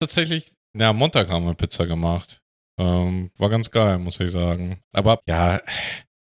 tatsächlich, ja, Montag haben wir Pizza gemacht. Ähm, war ganz geil, muss ich sagen. Aber ja,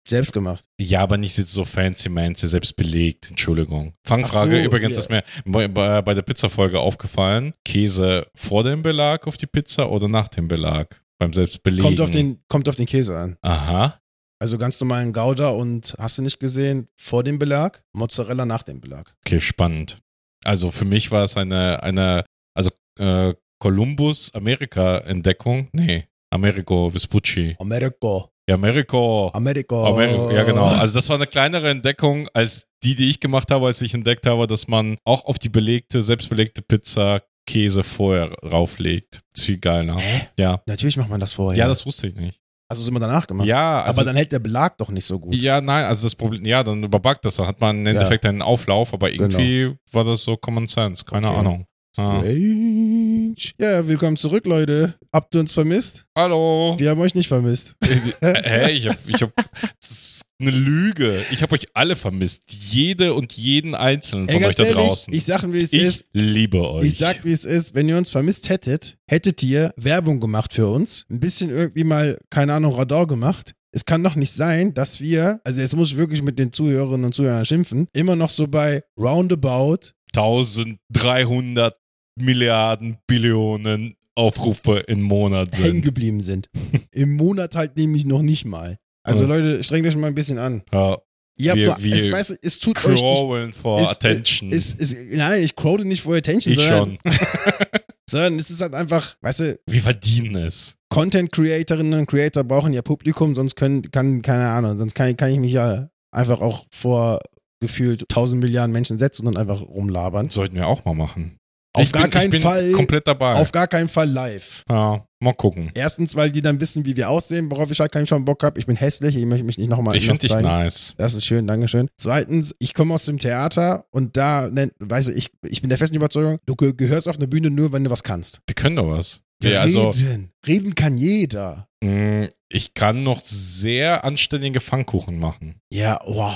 Selbst gemacht. ja, aber nicht jetzt so fancy mancy, selbst belegt. Entschuldigung. Fangfrage, so, übrigens ja. ist mir bei, bei, bei der Pizza-Folge aufgefallen. Käse vor dem Belag auf die Pizza oder nach dem Belag? Beim Selbstbelegen. Kommt auf, den, kommt auf den Käse an. Aha. Also ganz normalen Gouda und hast du nicht gesehen, vor dem Belag, Mozzarella nach dem Belag. Okay, spannend. Also für mich war es eine, eine also äh, Columbus Amerika-Entdeckung. Nee, Americo Vespucci. America. Ja, Americo. America. Americo, ja, genau. Also das war eine kleinere Entdeckung als die, die ich gemacht habe, als ich entdeckt habe, dass man auch auf die belegte, selbstbelegte Pizza Käse vorher rauflegt. Das ist viel geiler. Hä? Ja. Natürlich macht man das vorher. Ja, das wusste ich nicht. Du es immer danach gemacht? Ja, also aber dann hält der Belag doch nicht so gut. Ja, nein, also das Problem, ja, dann überbackt das, dann hat man im Ja. Endeffekt einen Auflauf, aber irgendwie war das so Common Sense, keine Okay. Ahnung. Ja. Strange. Ja, willkommen zurück, Leute. Habt ihr uns vermisst? Hallo. Wir haben euch nicht vermisst. Hä, ich hab, ich hab, das ist eine Lüge. Ich habe euch alle vermisst. Jede und jeden einzelnen Ey, von euch ganz da ehrlich, draußen. ich sag, wie es Ich ist. liebe euch. Ich sag, wie es ist. Wenn ihr uns vermisst hättet, hättet ihr Werbung gemacht für uns. Ein bisschen irgendwie mal, keine Ahnung, Radar gemacht. Es kann doch nicht sein, dass wir, also jetzt muss ich wirklich mit den Zuhörerinnen und Zuhörern schimpfen, immer noch so bei roundabout 1300 Milliarden Billionen Aufrufe im Monat hängen sind. geblieben sind. Im Monat halt nämlich noch nicht mal. Also Ja. Leute, strengt euch mal ein bisschen an. Ja, Ihr habt Wir- nur, wir es, weißt es tut euch nicht, for ist- attention. ist, ist, nein, ich quote nicht for attention, ich sondern, schon. sondern es ist halt einfach, weißt du, Wir verdienen es. Content Creatorinnen und Creator brauchen ja Publikum, sonst können, kann, keine Ahnung, sonst kann, kann ich mich ja einfach auch vor gefühlt 1000 Milliarden Menschen setzen und einfach rumlabern. Sollten wir auch mal machen. Auf ich gar bin, keinen Fall- komplett dabei. Auf gar keinen Fall live. ja, mal gucken. Erstens, weil die dann wissen, wie wir aussehen, worauf ich halt keinen schon Bock habe. Ich bin hässlich, ich möchte mich nicht nochmal Ich finde dich nice. Das ist schön, Dankeschön. Zweitens, ich komme aus dem Theater und da, weißt du, ich, ich bin der festen Überzeugung, du ge gehörst auf eine Bühne nur, wenn du was kannst. Wir können doch was. Ja, also, Reden. Reden kann jeder. mh, ich kann noch sehr anständige Pfannkuchen machen. Ja, wow.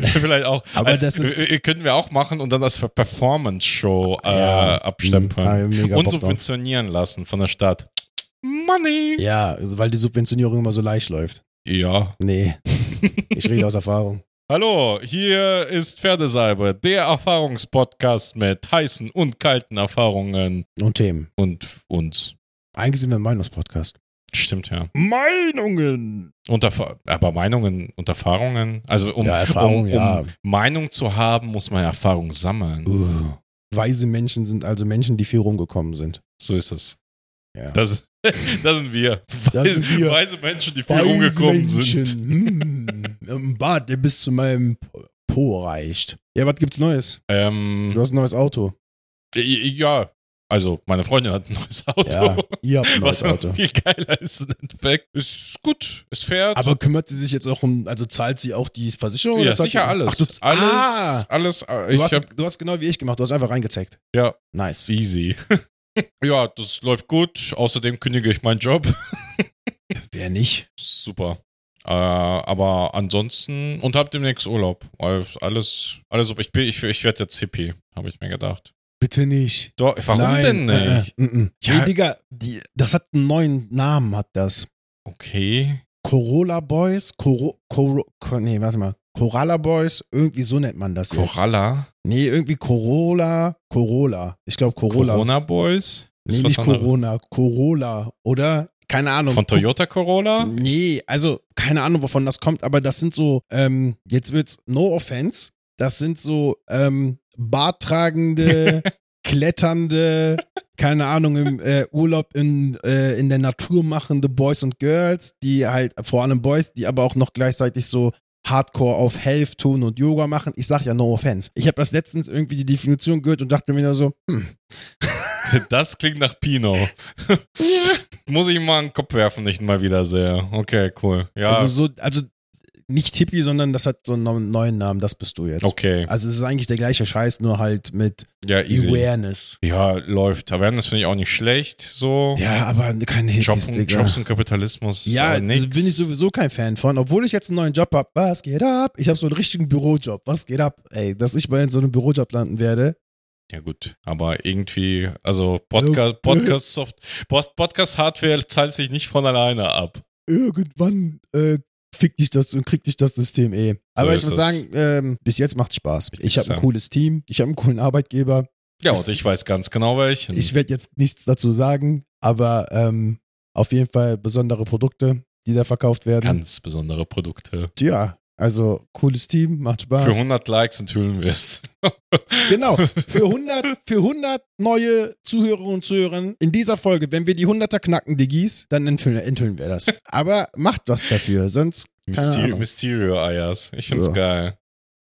Können wir vielleicht auch. Aber als, das ist- äh, können wir auch machen und dann als Performance-Show äh, Ja, abstempeln. ich mega und drauf. subventionieren lassen von der Stadt. Money! Ja, also, weil die Subventionierung immer so leicht läuft. Ja. Nee. Ich rede aus Erfahrung. Hallo, hier ist Pferdesalbe, der Erfahrungspodcast mit heißen und kalten Erfahrungen Und Themen. und uns. Eigentlich sind wir ein Meinungspodcast. Stimmt ja. Meinungen. Und aber Meinungen und Erfahrungen, also um, Ja, Erfahrung, um, um ja. Meinung zu haben, muss man Erfahrung sammeln. Uh. Weise Menschen sind also Menschen, die viel rumgekommen sind. So ist es. Ja. Das, das sind wir. Das sind wir. Weise Menschen, die viel rumgekommen sind. Hm. Ein Bart, der bis zu meinem Po reicht. Ja, was gibt's Neues? Ähm, Du hast ein neues Auto. ja, also meine Freundin hat ein neues Auto. Ja, ihr habt ein neues was Auto. viel geiler ist im Endeffekt. Ist gut, es fährt. Aber kümmert sie sich jetzt auch um, also zahlt sie auch die Versicherung? ja, sicher die- alles. Ach, du, alles, Ah, alles. äh, du, hast, hab, du hast genau wie ich gemacht, du hast einfach reingezeckt. ja, Nice. easy. ja, das läuft gut. Außerdem kündige ich meinen Job. Wer nicht? Super. Äh, aber ansonsten und hab demnächst Urlaub. Alles, alles, alles ich bin, ich, ich werde jetzt Hippie, habe ich mir gedacht. Bitte nicht. Doch, warum Nein, denn nicht? Äh, äh, mm. Ja. Nee, Digga, die, das hat einen neuen Namen, hat das. Okay. Corolla Boys? Coro, Coro, Co- nee, warte mal. Corolla Boys? Irgendwie so nennt man das jetzt. Coralla? Nee, irgendwie Corolla. Corolla. Ich glaube Corolla. Corona Boys? Nee, Ist nicht was anderes. Corona. Corolla, oder? Keine Ahnung. Von Toyota Corolla? Nee, also keine Ahnung, wovon das kommt, aber das sind so, ähm, jetzt wird's no offense, das sind so ähm, barttragende, kletternde, keine Ahnung, im äh, Urlaub in, äh, in der Natur machende Boys und Girls, die halt, vor allem Boys, die aber auch noch gleichzeitig so Hardcore auf Health tun und Yoga machen. Ich sag ja no offense. Ich habe das letztens irgendwie die Definition gehört und dachte mir nur so, hm, Das klingt nach Pino. Muss ich mal einen Kopf werfen, nicht mal wieder sehr. Okay, cool. Ja, also so, also nicht Hippie, sondern das hat so einen neuen Namen, das bist du jetzt. okay. Also es ist eigentlich der gleiche Scheiß, nur halt mit Ja. Awareness. Ja, läuft. Awareness finde ich auch nicht schlecht. So. Ja, aber keine Hippies, Jobs, und. Jobs und Kapitalismus. ja, aber da nix. bin ich sowieso kein Fan von. Obwohl ich jetzt einen neuen Job habe. Was geht ab? Ich habe so einen richtigen Bürojob. Was geht ab? Ey, dass ich mal in so einem Bürojob landen werde. Ja gut, aber irgendwie, also Podcast, Podcast Soft, Podcast Hardware zahlt sich nicht von alleine ab. Irgendwann äh, fickt dich das und kriegt dich das System eh. Aber ich ist muss es. sagen, ähm, bis jetzt macht Spaß. Ich habe ein so. cooles Team, ich habe einen coolen Arbeitgeber. Ja, Ich- und ich weiß ganz genau welchen. Ich werde jetzt nichts dazu sagen, aber ähm, auf jeden Fall besondere Produkte, die da verkauft werden. ganz besondere Produkte. Ja, also cooles Team, macht Für Spaß. 100 Likes enthüllen wir es. Genau, für 100, für 100 neue Zuhörerinnen und Zuhörer in dieser Folge, wenn wir die 100er knacken, Diggis, dann enthüllen, enthüllen wir das. Aber macht was dafür, sonst keine Mysterio, Ahnung. Mysterio Eiers. Ich find's So. geil.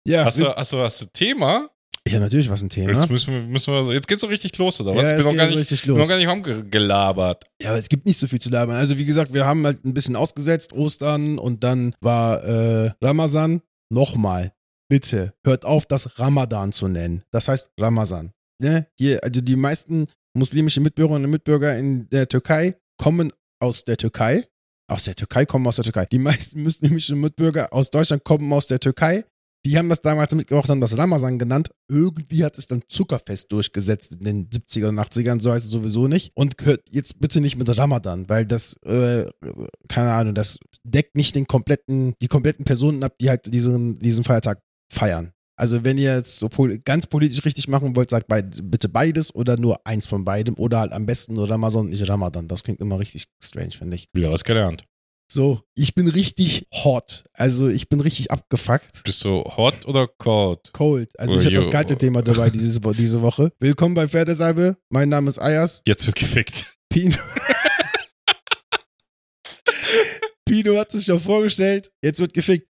Ja, Hast du, hast du, hast du Thema? Ja natürlich was ein Thema. Jetzt müssen wir, müssen wir, jetzt geht's so richtig los, oder was? ja, ich es bin noch gar nicht, richtig bin los. noch gar nicht rumgelabert. Ja, aber es gibt nicht so viel zu labern. Also wie gesagt, wir haben halt ein bisschen ausgesetzt, Ostern und dann war äh, Ramazan. Nochmal, bitte, hört auf, das Ramadan zu nennen. Das heißt Ramazan. Ne? Hier, also die meisten muslimischen Mitbürgerinnen und Mitbürger in der Türkei kommen aus der Türkei. Aus der Türkei kommen aus der Türkei. Die meisten muslimischen Mitbürger aus Deutschland kommen aus der Türkei. Die haben das damals mitgebracht, haben das Ramazan genannt. Irgendwie hat sich dann Zuckerfest durchgesetzt in den 70er und 80ern, so heißt es sowieso nicht. Und jetzt bitte nicht mit Ramadan, weil das, äh, keine Ahnung, das deckt nicht den kompletten, die kompletten Personen ab, die halt diesen, diesen Feiertag feiern. Also wenn ihr jetzt ganz politisch richtig machen wollt, sagt bitte beides oder nur eins von beidem oder halt am besten nur Ramazan nicht Ramadan. Das klingt immer richtig strange, finde ich. Wieder was gelernt. So, ich bin richtig hot. Also ich bin richtig abgefuckt. Bist du hot oder cold? Cold. Also Oh, ich habe das kalte Thema dabei diese, Wo- diese Woche. Willkommen bei Pferdesalbe. Mein Name ist Ayas. Jetzt wird gefickt. Pino. Pino hat sich schon vorgestellt. Jetzt wird gefickt.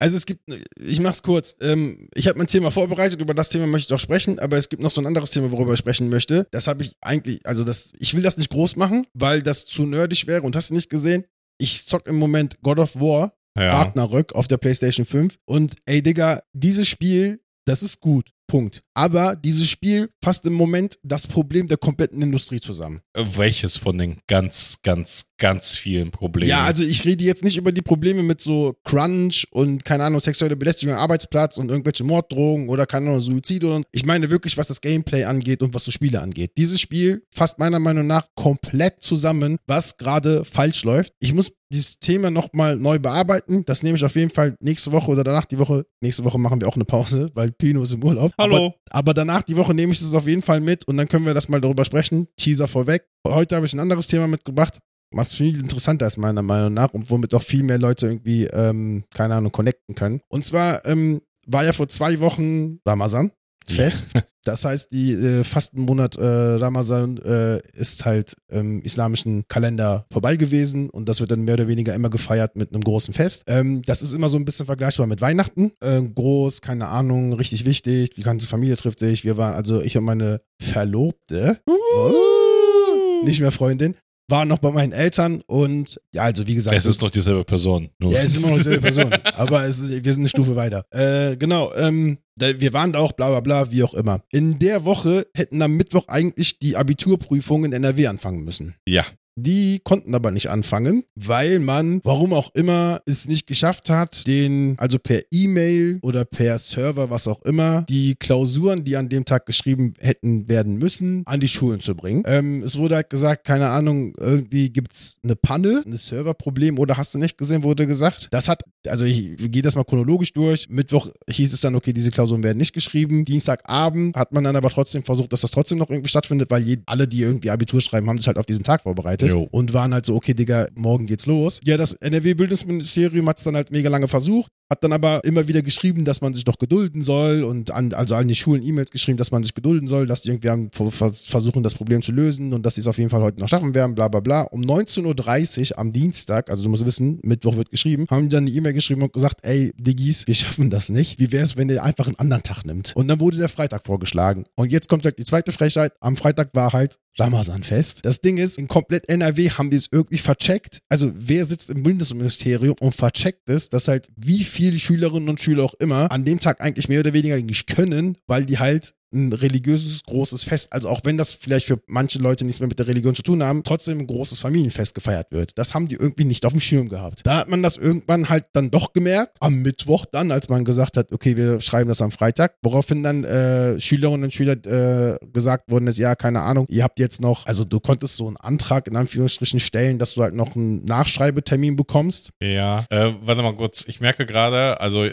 Also es gibt, ich mach's kurz. Ähm, ich habe mein Thema vorbereitet, über das Thema möchte ich auch sprechen, aber es gibt noch so ein anderes Thema, worüber ich sprechen möchte. Das habe ich eigentlich, also das, ich will das nicht groß machen, weil das zu nerdig wäre und hast du nicht gesehen. Ich zock im Moment God of War Ja. Ragnarök auf der PlayStation 5. Und ey, Digga, dieses Spiel, das ist gut. Punkt. Aber dieses Spiel fasst im Moment das Problem der kompletten Industrie zusammen. Welches von den ganz, ganz, ganz vielen Problemen? Ja, also ich rede jetzt nicht über die Probleme mit so Crunch und keine Ahnung, sexuelle Belästigung am Arbeitsplatz und irgendwelche Morddrohungen oder keine Ahnung, Suizid oder ich meine wirklich, was das Gameplay angeht und was so Spiele angeht. Dieses Spiel fasst meiner Meinung nach komplett zusammen, was gerade falsch läuft. Ich muss dieses Thema nochmal neu bearbeiten. Das nehme ich auf jeden Fall nächste Woche oder danach die Woche. Nächste Woche machen wir auch eine Pause, weil Pino ist im Urlaub. Hallo. Aber, aber danach die Woche nehme ich das auf jeden Fall mit und dann können wir das mal darüber sprechen. Teaser vorweg. Heute habe ich ein anderes Thema mitgebracht was viel interessanter ist, meiner Meinung nach, und womit auch viel mehr Leute irgendwie, ähm, keine Ahnung, connecten können. Und zwar ähm, war ja vor zwei Wochen Ramazan fest. Das heißt, die äh, Fastenmonat äh, Ramazan äh, ist halt im islamischen Kalender vorbei gewesen und das wird dann mehr oder weniger immer gefeiert mit einem großen Fest. Ähm, das ist immer so ein bisschen vergleichbar mit Weihnachten. Äh, groß, keine Ahnung, richtig wichtig. Die ganze Familie trifft sich. Wir waren, also ich und meine Verlobte, oh, nicht mehr Freundin, waren noch bei meinen Eltern und ja, also wie gesagt. Es ist doch dieselbe Person. Nur Ja, es ist immer noch dieselbe Person. aber es ist, wir sind eine Stufe weiter. Äh, genau, ähm, wir waren da auch, bla bla bla, wie auch immer. In der Woche hätten am Mittwoch eigentlich die Abiturprüfungen in NRW anfangen müssen. ja. Die konnten aber nicht anfangen, weil man, warum auch immer, es nicht geschafft hat, den, also per E-Mail oder per Server, was auch immer, die Klausuren, die an dem Tag geschrieben hätten werden müssen, an die Schulen zu bringen. Ähm, es wurde halt gesagt, keine Ahnung, irgendwie gibt's eine Panne, ein Serverproblem oder hast du nicht gesehen, wurde gesagt. Das hat, also ich gehe das mal chronologisch durch. Mittwoch hieß es dann, okay, diese Klausuren werden nicht geschrieben. Dienstagabend hat man dann aber trotzdem versucht, dass das trotzdem noch irgendwie stattfindet, weil je, alle, die irgendwie Abitur schreiben, haben sich halt auf diesen Tag vorbereitet Jo. und waren halt so, okay, Digga, morgen geht's los. Ja, das NRW-Bildungsministerium hat es dann halt mega lange versucht, hat dann aber immer wieder geschrieben, dass man sich doch gedulden soll und an, also an die Schulen E-Mails geschrieben, dass man sich gedulden soll, dass die irgendwie vers- versuchen, das Problem zu lösen und dass sie es auf jeden Fall heute noch schaffen werden, bla bla bla. Um 19.30 Uhr am Dienstag, also du musst wissen, Mittwoch wird geschrieben, haben die dann eine E-Mail geschrieben und gesagt, ey, Diggis, wir schaffen das nicht. Wie wäre es, wenn ihr einfach einen anderen Tag nimmt? Und dann wurde der Freitag vorgeschlagen. Und jetzt kommt halt die zweite Frechheit. Am Freitag war halt Ramazanfest. Das Ding ist, in komplett NRW haben die es irgendwie vercheckt. Also wer sitzt im Bundesministerium und vercheckt es, dass halt wie viele Schülerinnen und Schüler auch immer an dem Tag eigentlich mehr oder weniger nicht können, weil die halt ein religiöses großes Fest, also auch wenn das vielleicht für manche Leute nichts mehr mit der Religion zu tun haben, trotzdem ein großes Familienfest gefeiert wird. Das haben die irgendwie nicht auf dem Schirm gehabt. Da hat man das irgendwann halt dann doch gemerkt, am Mittwoch dann, als man gesagt hat, okay, wir schreiben das am Freitag, woraufhin dann äh, Schülerinnen und Schüler äh, gesagt worden ist, ja, keine Ahnung, ihr habt jetzt noch, also du konntest so einen Antrag in Anführungsstrichen stellen, dass du halt noch einen Nachschreibetermin bekommst. Ja, äh, warte mal kurz, ich merke gerade, also.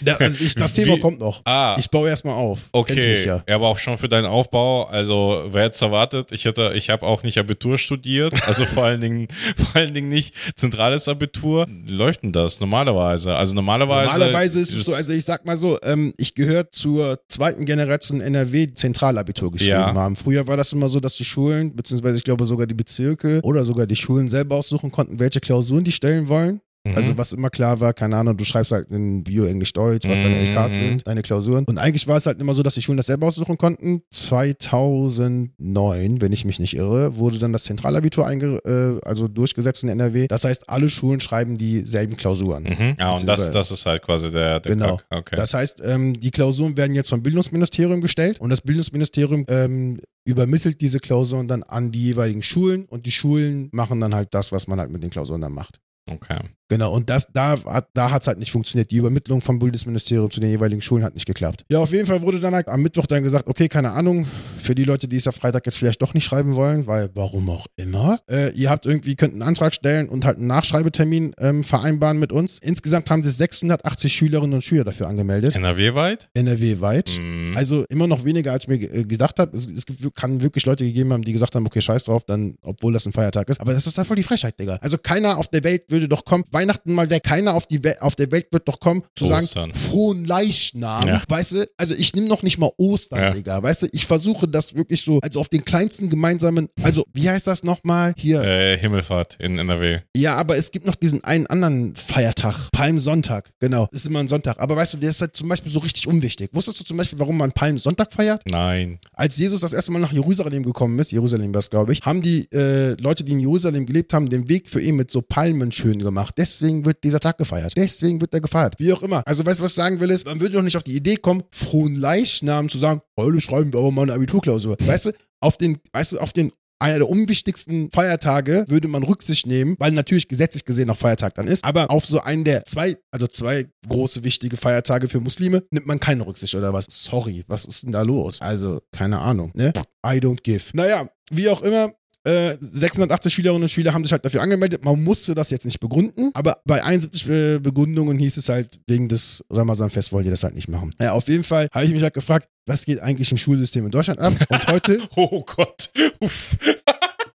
Da, also ich, das Thema Wie- kommt noch. ah, Ich baue erstmal auf. Okay, mich ja. aber auch schon für deinen Aufbau. Also wer jetzt erwartet, ich hätte, ich habe auch nicht Abitur studiert, also vor allen Dingen, vor allen Dingen nicht zentrales Abitur. Läuft denn das normalerweise? Also normalerweise. Normalerweise ist es so, also ich sag mal so, ähm, ich gehöre zur zweiten Generation NRW, die Zentralabitur geschrieben Ja. haben. Früher war das immer so, dass die Schulen, beziehungsweise ich glaube sogar die Bezirke oder sogar die Schulen selber aussuchen konnten, welche Klausuren die stellen wollen. Mhm. Also was immer klar war, keine Ahnung, du schreibst halt in Bio, Englisch, Deutsch, was deine Mhm. LKs sind, deine Klausuren. Und eigentlich war es halt immer so, dass die Schulen das selber aussuchen konnten. 2009, wenn ich mich nicht irre, wurde dann das Zentralabitur einge äh, also durchgesetzt in NRW. Das heißt, alle Schulen schreiben dieselben Klausuren. Mhm. Ja, und das, das ist halt quasi der, der Genau. Okay. Das heißt, ähm, die Klausuren werden jetzt vom Bildungsministerium gestellt und das Bildungsministerium ähm, übermittelt diese Klausuren dann an die jeweiligen Schulen und die Schulen machen dann halt das, was man halt mit den Klausuren dann macht. okay. Genau, und das, da, hat- da hat es halt nicht funktioniert. Die Übermittlung vom Bundesministerium zu den jeweiligen Schulen hat nicht geklappt. Ja, auf jeden Fall wurde dann halt am Mittwoch dann gesagt, okay, keine Ahnung, für die Leute, die es am Freitag jetzt vielleicht doch nicht schreiben wollen, weil warum auch immer, äh, ihr habt irgendwie, könnt einen Antrag stellen und halt einen Nachschreibetermin ähm, vereinbaren mit uns. Insgesamt haben sich 680 Schülerinnen und Schüler dafür angemeldet, NRW-weit? NRW-weit. Mhm. Also immer noch weniger, als ich mir äh, gedacht habe. Es, es gibt, kann wirklich Leute gegeben haben, die gesagt haben, okay, scheiß drauf, dann, obwohl das ein Feiertag ist. Aber das ist da voll die Frechheit, Digga. Also keiner auf der Welt würde doch kommen, Weihnachten mal weg, keiner auf, die We auf der Welt wird doch kommen, zu Ostern. sagen, frohen Leichnam. Ja. Weißt du, also ich nehme noch nicht mal Ostern, Ja. Digga. Weißt du, ich versuche das wirklich so, also auf den kleinsten gemeinsamen, also wie heißt das nochmal? Hier, Äh, Himmelfahrt in NRW. ja, aber es gibt noch diesen einen anderen Feiertag. Palmsonntag, genau. Ist immer ein Sonntag. Aber weißt du, der ist halt zum Beispiel so richtig unwichtig. Wusstest du zum Beispiel, warum man Palmsonntag feiert? Nein. Als Jesus das erste Mal nach Jerusalem gekommen ist, Jerusalem war es, glaube ich, haben die äh, Leute, die in Jerusalem gelebt haben, den Weg für ihn mit so Palmen schön gemacht. Deswegen wird dieser Tag gefeiert. Deswegen wird er gefeiert. Wie auch immer. Also, weißt du, was ich sagen will, ist, man würde doch nicht auf die Idee kommen, frohen Leichnam zu sagen, heute schreiben wir aber mal eine Abiturklausur. Weißt du, auf den, weißt du, auf den einer der unwichtigsten Feiertage würde man Rücksicht nehmen, weil natürlich gesetzlich gesehen noch Feiertag dann ist. Aber auf so einen der zwei, also zwei große wichtige Feiertage für Muslime nimmt man keine Rücksicht oder was? Sorry, was ist denn da los? Also, keine Ahnung, ne? I don't give. Naja, wie auch immer. Äh, 680 Schülerinnen und Schüler haben sich halt dafür angemeldet. Man musste das jetzt nicht begründen, aber bei 71 äh, Begründungen hieß es halt, wegen des Ramazan-Fest wollen die das halt nicht machen. Ja, auf jeden Fall habe ich mich halt gefragt, was geht eigentlich im Schulsystem in Deutschland ab? Und heute Oh Gott. Uff.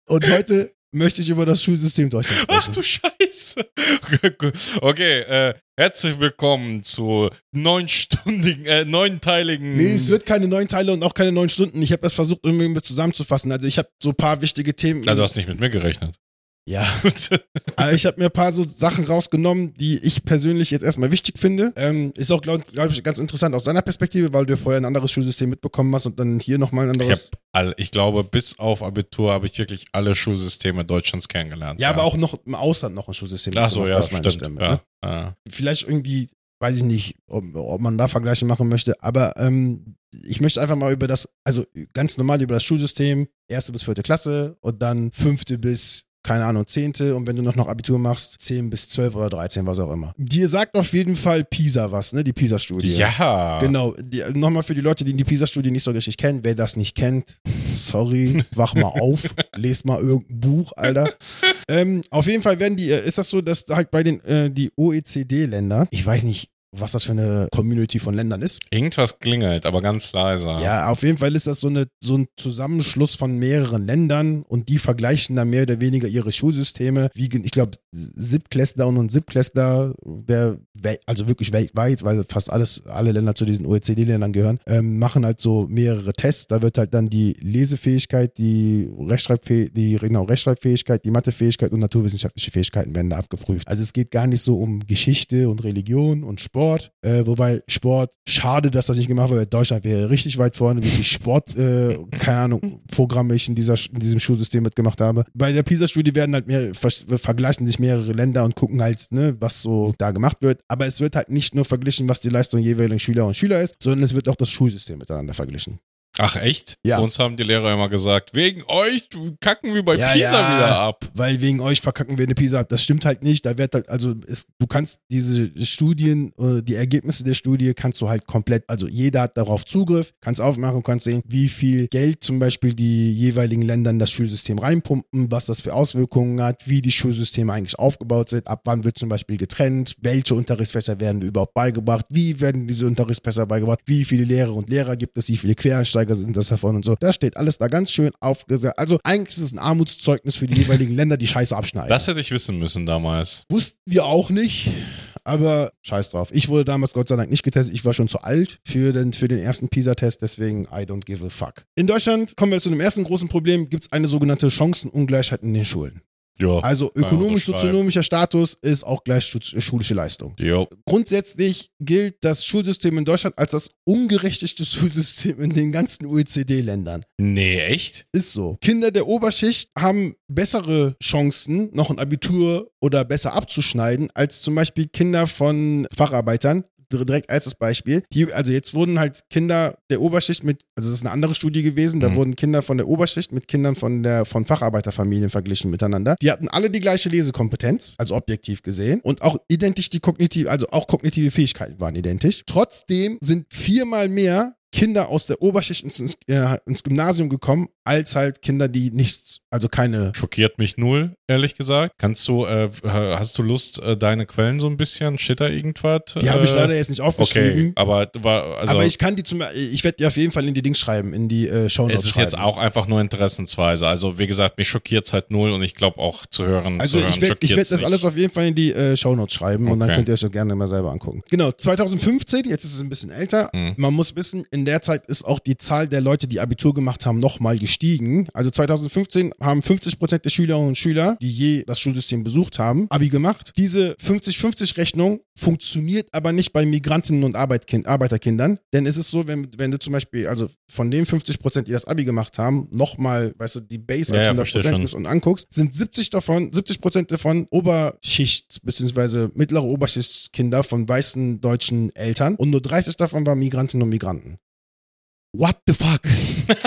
Und heute möchte ich über das Schulsystem Deutschland Ach sprechen. du Scheiße. Okay, äh, herzlich willkommen zu neunstündigen, äh, neunteiligen. Nee, es wird keine neun Teile und auch keine neun Stunden. Ich habe das versucht, irgendwie mit zusammenzufassen. Also ich habe so ein paar wichtige Themen. Also du hast nicht mit mir gerechnet. Ja, aber ich habe mir ein paar so Sachen rausgenommen, die ich persönlich jetzt erstmal wichtig finde. Ähm, ist auch, glaube glaub ich, ganz interessant aus deiner Perspektive, weil du ja vorher ein anderes Schulsystem mitbekommen hast und dann hier nochmal ein Ich, hab anderes. all, ich glaube, bis auf Abitur habe ich wirklich alle Schulsysteme Deutschlands kennengelernt. Ja, aber auch noch im Ausland noch ein Schulsystem. Ach so, ja, das ich stimmt. ne? ja. ja. vielleicht irgendwie, weiß ich nicht, ob, ob man da Vergleiche machen möchte, aber ähm, ich möchte einfach mal über das, also ganz normal über das Schulsystem, erste bis vierte Klasse und dann fünfte bis, keine Ahnung, zehnte und wenn du noch noch Abitur machst, zehn bis zwölf oder dreizehn, was auch immer. Dir sagt auf jeden Fall PISA was, ne? Die PISA-Studie. Ja. Genau, nochmal für die Leute, die die PISA-Studie nicht so richtig kennen, wer das nicht kennt, sorry, wach mal auf, lest mal irgendein Buch, Alter. Ähm, auf jeden Fall werden die, äh, ist das so, dass halt bei den äh, die OECD-Länder, ich weiß nicht, was das für eine Community von Ländern ist. Irgendwas klingelt, aber ganz leise. Ja, auf jeden Fall ist das so, eine, so ein Zusammenschluss von mehreren Ländern und die vergleichen dann mehr oder weniger ihre Schulsysteme. Wie, ich glaube, Siebtklässler und Siebtklässler, der, also wirklich weltweit, weil fast alles, alle Länder zu diesen OECD-Ländern gehören, ähm, machen halt so mehrere Tests. Da wird halt dann die Lesefähigkeit, die Rechtschreibfähigkeit, die genau, Rechtschreibfähigkeit, die Mathefähigkeit und naturwissenschaftliche Fähigkeiten werden da abgeprüft. Also es geht gar nicht so um Geschichte und Religion und Sport, äh, wobei Sport, schade, dass das nicht gemacht wird, weil Deutschland wäre richtig weit vorne, wie viel Sport, äh, keine Ahnung, Programme ich in, dieser, in diesem Schulsystem mitgemacht habe. Bei der PISA-Studie werden halt mehr, vergleichen sich mehrere Länder und gucken halt, ne, was so da gemacht wird. Aber es wird halt nicht nur verglichen, was die Leistung jeweiligen Schüler und Schüler ist, sondern es wird auch das Schulsystem miteinander verglichen. Ach echt? Ja. Uns haben die Lehrer immer gesagt, wegen euch kacken wir bei Ja, Pisa ja. wieder ab. Weil wegen euch verkacken wir eine Pisa ab. Das stimmt halt nicht. Da wird halt, also es, du kannst diese Studien, äh, die Ergebnisse der Studie kannst du halt komplett, also jeder hat darauf Zugriff, kannst aufmachen und kannst sehen, wie viel Geld zum Beispiel die jeweiligen Länder in das Schulsystem reinpumpen, was das für Auswirkungen hat, wie die Schulsysteme eigentlich aufgebaut sind, ab wann wird zum Beispiel getrennt, welche Unterrichtsfächer werden überhaupt beigebracht, wie werden diese Unterrichtsfächer beigebracht, wie viele Lehrer und Lehrer gibt es, wie viele Quereinsteiger sind das davon und so. Da steht alles da ganz schön aufgesagt. Also eigentlich ist es ein Armutszeugnis für die jeweiligen Länder, die Scheiße abschneiden. Das hätte ich wissen müssen damals. wussten wir auch nicht. Aber scheiß drauf. Ich wurde damals Gott sei Dank nicht getestet. Ich war schon zu alt für den, für den ersten PISA-Test, deswegen I don't give a fuck. In Deutschland kommen wir zu dem ersten großen Problem. Gibt es eine sogenannte Chancenungleichheit in den Schulen. Ja. Also ökonomisch-sozionomischer Status ist auch gleich schu- schulische Leistung. Jo. Grundsätzlich gilt das Schulsystem in Deutschland als das ungerechteste Schulsystem in den ganzen OECD-Ländern. Nee, echt? Ist so. Kinder der Oberschicht haben bessere Chancen, noch ein Abitur oder besser abzuschneiden, als zum Beispiel Kinder von Facharbeitern. Direkt als das Beispiel. Hier, also jetzt wurden halt Kinder der Oberschicht mit, also das ist eine andere Studie gewesen, da Mhm. wurden Kinder von der Oberschicht mit Kindern von der von Facharbeiterfamilien verglichen miteinander. Die hatten alle die gleiche Lesekompetenz, also objektiv gesehen, und auch identisch die kognitive, also auch kognitive Fähigkeiten waren identisch. Trotzdem sind viermal mehr Kinder aus der Oberschicht ins, äh, ins Gymnasium gekommen, als halt Kinder, die nichts, also keine. Schockiert mich null, ehrlich gesagt. Kannst du, äh, hast du Lust, äh, deine Quellen so ein bisschen? Da irgendwas? Die habe ich Äh, leider jetzt nicht Okay, aufgeschrieben. aber war, also aber ich kann die zum, ich werde die auf jeden Fall in die Dings schreiben, in die äh, Shownotes es ist schreiben. jetzt auch einfach nur interessensweise. Also wie gesagt, mich schockiert es halt null und ich glaube auch zu hören, Also zu hören ich werde ich werd schockiert's das nicht. alles auf jeden Fall in die äh, Shownotes schreiben und dann Okay. könnt ihr euch das gerne mal selber angucken. Genau, 2015, jetzt ist es ein bisschen älter. Mhm. Man muss wissen, in der Zeit ist auch die Zahl der Leute, die Abitur gemacht haben, nochmal gestiegen. Also 2015 haben 50% der Schülerinnen und Schüler, die je das Schulsystem besucht haben, Abi gemacht. Diese 50-50-Rechnung funktioniert aber nicht bei Migrantinnen und Arbeiterkindern, denn es ist so, wenn, wenn du zum Beispiel, also von den 50%, die das Abi gemacht haben, nochmal, weißt du, die Base als ja, 100% verstehe schon. ist und anguckst, sind 70 davon, 70 Prozent davon Oberschicht- bzw. mittlere Oberschichtskinder von weißen deutschen Eltern und nur 30 davon waren Migrantinnen und Migranten. What the fuck?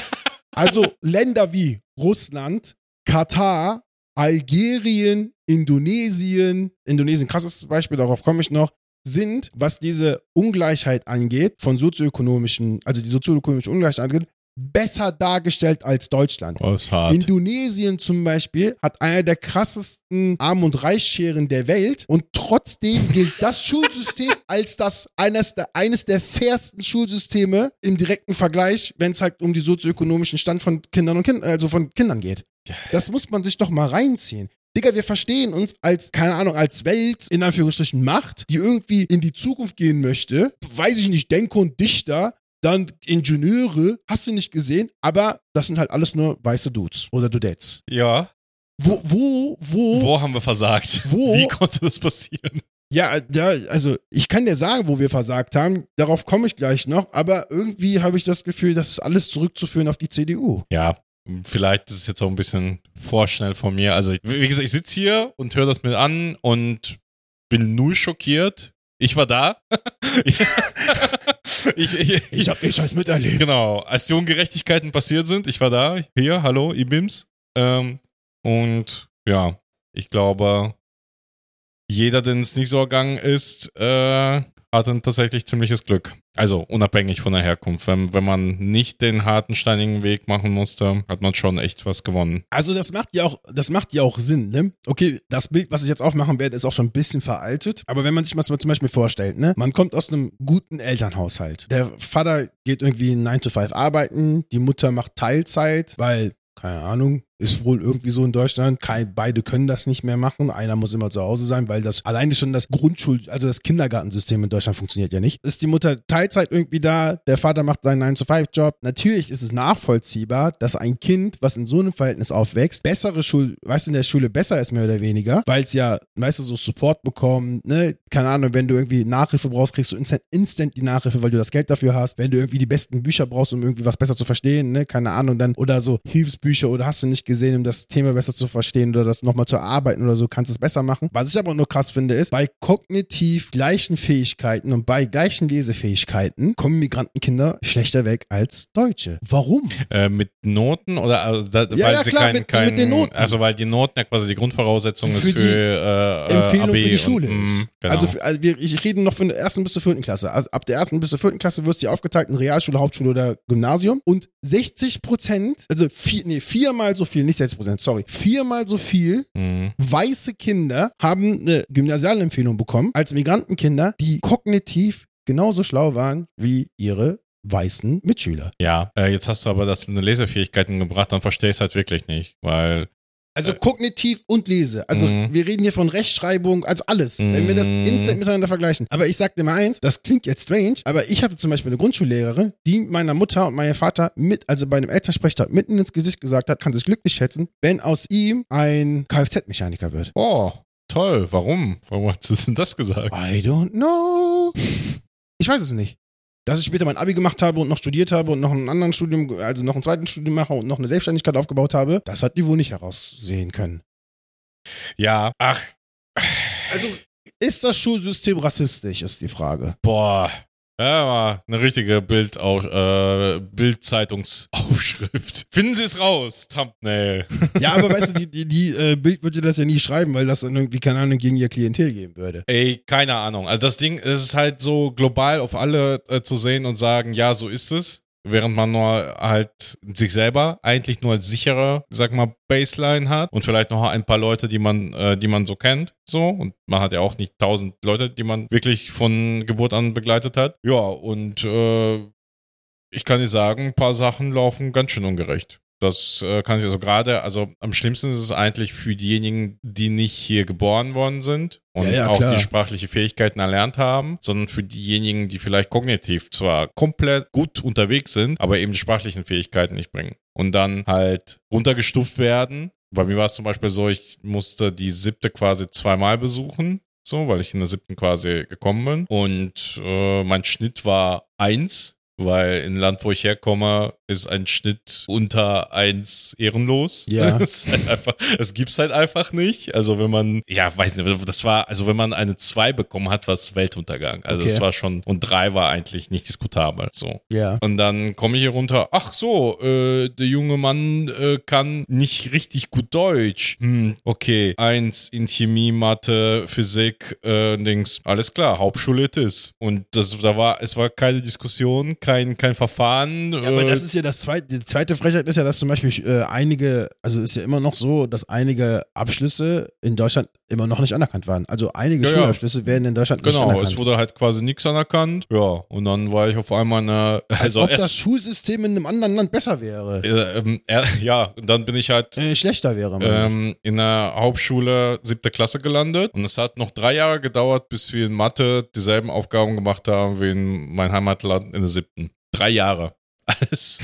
also Länder wie Russland, Katar, Algerien, Indonesien, Indonesien, krasses Beispiel, darauf komme ich noch, sind, was diese Ungleichheit angeht, von sozioökonomischen, also die sozioökonomische Ungleichheit angeht, besser dargestellt als Deutschland. Oh, ist hart. Indonesien zum Beispiel hat einer der krassesten Arm- und Reichscheren der Welt und trotzdem gilt das Schulsystem als das eines der, eines der fairsten Schulsysteme im direkten Vergleich, wenn es halt um die sozioökonomischen Stand von Kindern und Kindern, also von Kindern geht. Das muss man sich doch mal reinziehen. Digga, wir verstehen uns als, keine Ahnung, als Welt, in Anführungsstrichen Macht, die irgendwie in die Zukunft gehen möchte. Weiß ich nicht, Denker und Dichter, dann Ingenieure, hast du nicht gesehen, aber das sind halt alles nur weiße Dudes oder Dudettes. ja. Wo, wo, wo, Wo haben wir versagt? Wo? Wie konnte das passieren? Ja, ja, also ich kann dir sagen, wo wir versagt haben, darauf komme ich gleich noch, aber irgendwie habe ich das Gefühl, das ist alles zurückzuführen auf die CDU. Ja, vielleicht ist es jetzt auch ein bisschen vorschnell von mir. Also, wie gesagt, ich sitze hier und höre das mir an und bin null schockiert. Ich war da. ich, ich, ich, habe den Scheiß miterlebt. Genau, als die Ungerechtigkeiten passiert sind, ich war da, hier, hallo, Ibims. Ähm, und ja, ich glaube, jeder, den es nicht so ergangen ist, äh, hat dann tatsächlich ziemliches Glück. Also unabhängig von der Herkunft. Wenn, wenn man nicht den harten, steinigen Weg machen musste, hat man schon echt was gewonnen. Also das macht ja auch, das macht ja auch Sinn, ne? Okay, das Bild, was ich jetzt aufmachen werde, ist auch schon ein bisschen veraltet. Aber wenn man sich mal zum Beispiel vorstellt, ne? Man kommt aus einem guten Elternhaushalt. Der Vater geht irgendwie 9 to 5 arbeiten, die Mutter macht Teilzeit, weil, keine Ahnung, ist wohl irgendwie so in Deutschland. Kein, beide können das nicht mehr machen. Einer muss immer zu Hause sein, weil das alleine schon das Grundschul-, also das Kindergartensystem in Deutschland funktioniert ja nicht. Ist die Mutter Teilzeit irgendwie da, der Vater macht seinen 9-to-5-Job. Natürlich ist es nachvollziehbar, dass ein Kind, was in so einem Verhältnis aufwächst, bessere Schul, weißt du, in der Schule besser ist, mehr oder weniger, weil es ja, weißt du, so Support bekommt, ne? Keine Ahnung, wenn du irgendwie Nachhilfe brauchst, kriegst du instant, instant die Nachhilfe, weil du das Geld dafür hast. Wenn du irgendwie die besten Bücher brauchst, um irgendwie was besser zu verstehen, ne? Keine Ahnung, dann, oder so Hilfsbücher oder hast du nicht gesehen, um das Thema besser zu verstehen oder das nochmal zu erarbeiten oder so, kannst du es besser machen. Was ich aber nur krass finde, ist, bei kognitiv gleichen Fähigkeiten und bei gleichen Lesefähigkeiten kommen Migrantenkinder schlechter weg als Deutsche. Warum? Äh, mit Noten oder also, da, Ja, weil ja, sie klar, kein, mit- kein, mit den Noten. also weil die Noten ja quasi die Grundvoraussetzung ist Für für, die äh, Empfehlung AB für die Schule und, ist. mm, genau. Also, für, also wir, ich rede noch von der ersten bis zur vierten Klasse. Also ab der ersten bis zur vierten Klasse wirst du aufgeteilt in Realschule, Hauptschule oder Gymnasium. Und 60 Prozent, also vier, nee, viermal so viel, nicht 60 Prozent, sorry, viermal so viel mm, weiße Kinder haben eine Gymnasialempfehlung bekommen als Migrantenkinder, die kognitiv genauso schlau waren wie ihre weißen Mitschüler. ja, äh, jetzt hast du aber das mit den Lesefähigkeiten gebracht, dann verstehe ich es halt wirklich nicht, weil Also kognitiv und Lese. Also Mhm. wir reden hier von Rechtschreibung, also alles. Wenn wir das Mhm. instant miteinander vergleichen. Aber ich sag dir mal eins, das klingt jetzt strange, aber ich hatte zum Beispiel eine Grundschullehrerin, die meiner Mutter und meinem Vater mit, also bei einem Elternsprechtag mitten ins Gesicht gesagt hat, kann sich glücklich schätzen, wenn aus ihm ein Kfz-Mechaniker wird. oh, toll, warum? Warum hat sie denn das gesagt? I don't know. Ich weiß es nicht. Dass ich später mein Abi gemacht habe und noch studiert habe und noch einen anderen Studium, also noch ein zweites Studium mache und noch eine Selbstständigkeit aufgebaut habe, das hat die wohl nicht heraussehen können. Ja, ach, Also ist das Schulsystem rassistisch, ist die Frage. boah. Ja, war eine richtige Bild auch, äh, Bildzeitungsaufschrift. Finden Sie es raus, Thumbnail. Ja, aber weißt du, die, die, die äh, Bild würde das ja nie schreiben, weil das dann irgendwie, keine Ahnung, gegen ihr Klientel gehen würde. Ey, keine Ahnung. Also das Ding es ist halt so global auf alle äh, zu sehen und sagen, ja, so ist es. Während man nur halt sich selber eigentlich nur als sichere, sag mal, Baseline hat und vielleicht noch ein paar Leute, die man, äh, die man so kennt, so. Und man hat ja auch nicht tausend Leute, die man wirklich von Geburt an begleitet hat. Ja, und äh, ich kann dir sagen, ein paar Sachen laufen ganz schön ungerecht. Das äh, kann ich also gerade, also am schlimmsten ist es eigentlich für diejenigen, die nicht hier geboren worden sind und Ja, ja, auch klar. die sprachliche Fähigkeiten erlernt haben, sondern für diejenigen, die vielleicht kognitiv zwar komplett gut unterwegs sind, aber eben die sprachlichen Fähigkeiten nicht bringen. Und dann halt runtergestuft werden. Bei mir war es zum Beispiel so, ich musste die siebte quasi zweimal besuchen. So, weil ich in der siebten quasi gekommen bin. Und äh, mein Schnitt war eins, weil im Land, wo ich herkomme, ist ein Schnitt unter eins ehrenlos. Ja. Es, ist halt einfach, es gibt's halt einfach nicht. Also wenn man, ja, weiß nicht, das war, also wenn man eine zwei bekommen hat, war es Weltuntergang. Also Okay. es war schon, und drei war eigentlich nicht diskutabel. So. Ja. Und dann komme ich hier runter, ach so, äh, der junge Mann äh, kann nicht richtig gut Deutsch. Hm, okay, eins in Chemie, Mathe, Physik, äh, Dings, alles klar, Hauptschule it is. Und das, da war, es war keine Diskussion, kein, kein Verfahren. Ja, aber äh, das ist ja das zweite, die zweite Frechheit ist ja, dass zum Beispiel äh, einige, also ist ja immer noch so, dass einige Abschlüsse in Deutschland immer noch nicht anerkannt waren. Also einige Ja, ja. Schulabschlüsse werden in Deutschland nicht Genau, anerkannt. es wurde halt quasi nichts anerkannt. Ja, und dann war ich auf einmal eine, Als also ob erst, das Schulsystem in einem anderen Land besser wäre. äh, ähm, er, ja, und dann bin ich halt Äh, schlechter wäre. ähm, in der Hauptschule siebte Klasse gelandet und es hat noch drei Jahre gedauert, bis wir in Mathe dieselben Aufgaben gemacht haben wie in mein Heimatland in der siebten. Drei Jahre. Alles.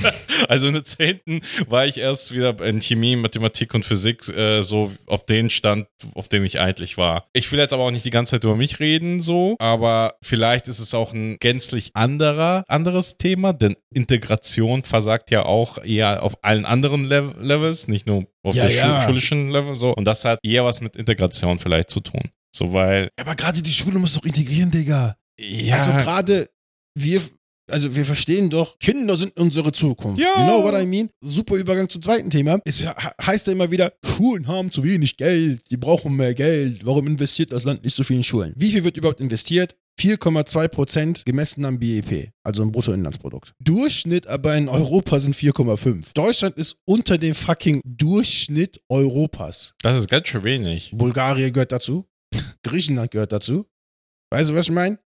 Also in der zehnten war ich erst wieder in Chemie, Mathematik und Physik äh, so auf den Stand, auf dem ich eigentlich war. Ich will jetzt aber auch nicht die ganze Zeit über mich reden, so, aber vielleicht ist es auch ein gänzlich anderer, anderes Thema, denn Integration versagt ja auch eher auf allen anderen Lev Levels, nicht nur auf Ja, der ja. Schu schulischen Level so. Und das hat eher was mit Integration vielleicht zu tun. So, weil, aber gerade die Schule muss doch integrieren, Digga. ja, Also gerade wir, also wir verstehen doch, Kinder sind unsere Zukunft. Ja. You know what I mean? Super Übergang zum zweiten Thema. Es he- heißt ja immer wieder, Schulen haben zu wenig Geld, die brauchen mehr Geld. Warum investiert das Land nicht so viel in Schulen? Wie viel wird überhaupt investiert? 4,2 Prozent gemessen am BEP, also im Bruttoinlandsprodukt. Durchschnitt aber in Europa sind 4,5. Deutschland ist unter dem fucking Durchschnitt Europas. das ist ganz schön wenig. Bulgarien gehört dazu. Griechenland gehört dazu. Weißt du, was ich meine?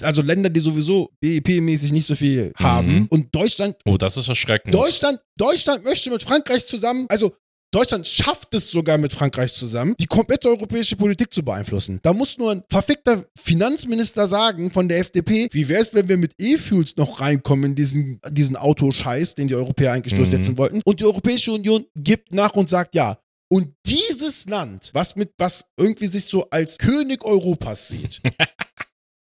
Also Länder, die sowieso BIP-mäßig nicht so viel haben. Mhm. Und Deutschland, Oh, das ist erschreckend. Deutschland, Deutschland möchte mit Frankreich zusammen, also Deutschland schafft es sogar mit Frankreich zusammen, die komplette europäische Politik zu beeinflussen. Da muss nur ein verfickter Finanzminister sagen von der FDP, wie wäre es, wenn wir mit E-Fuels noch reinkommen in diesen, diesen Autoscheiß, den die Europäer eigentlich Mhm. durchsetzen wollten. Und die Europäische Union gibt nach und sagt ja. Und dieses Land, was mit was irgendwie sich so als König Europas sieht,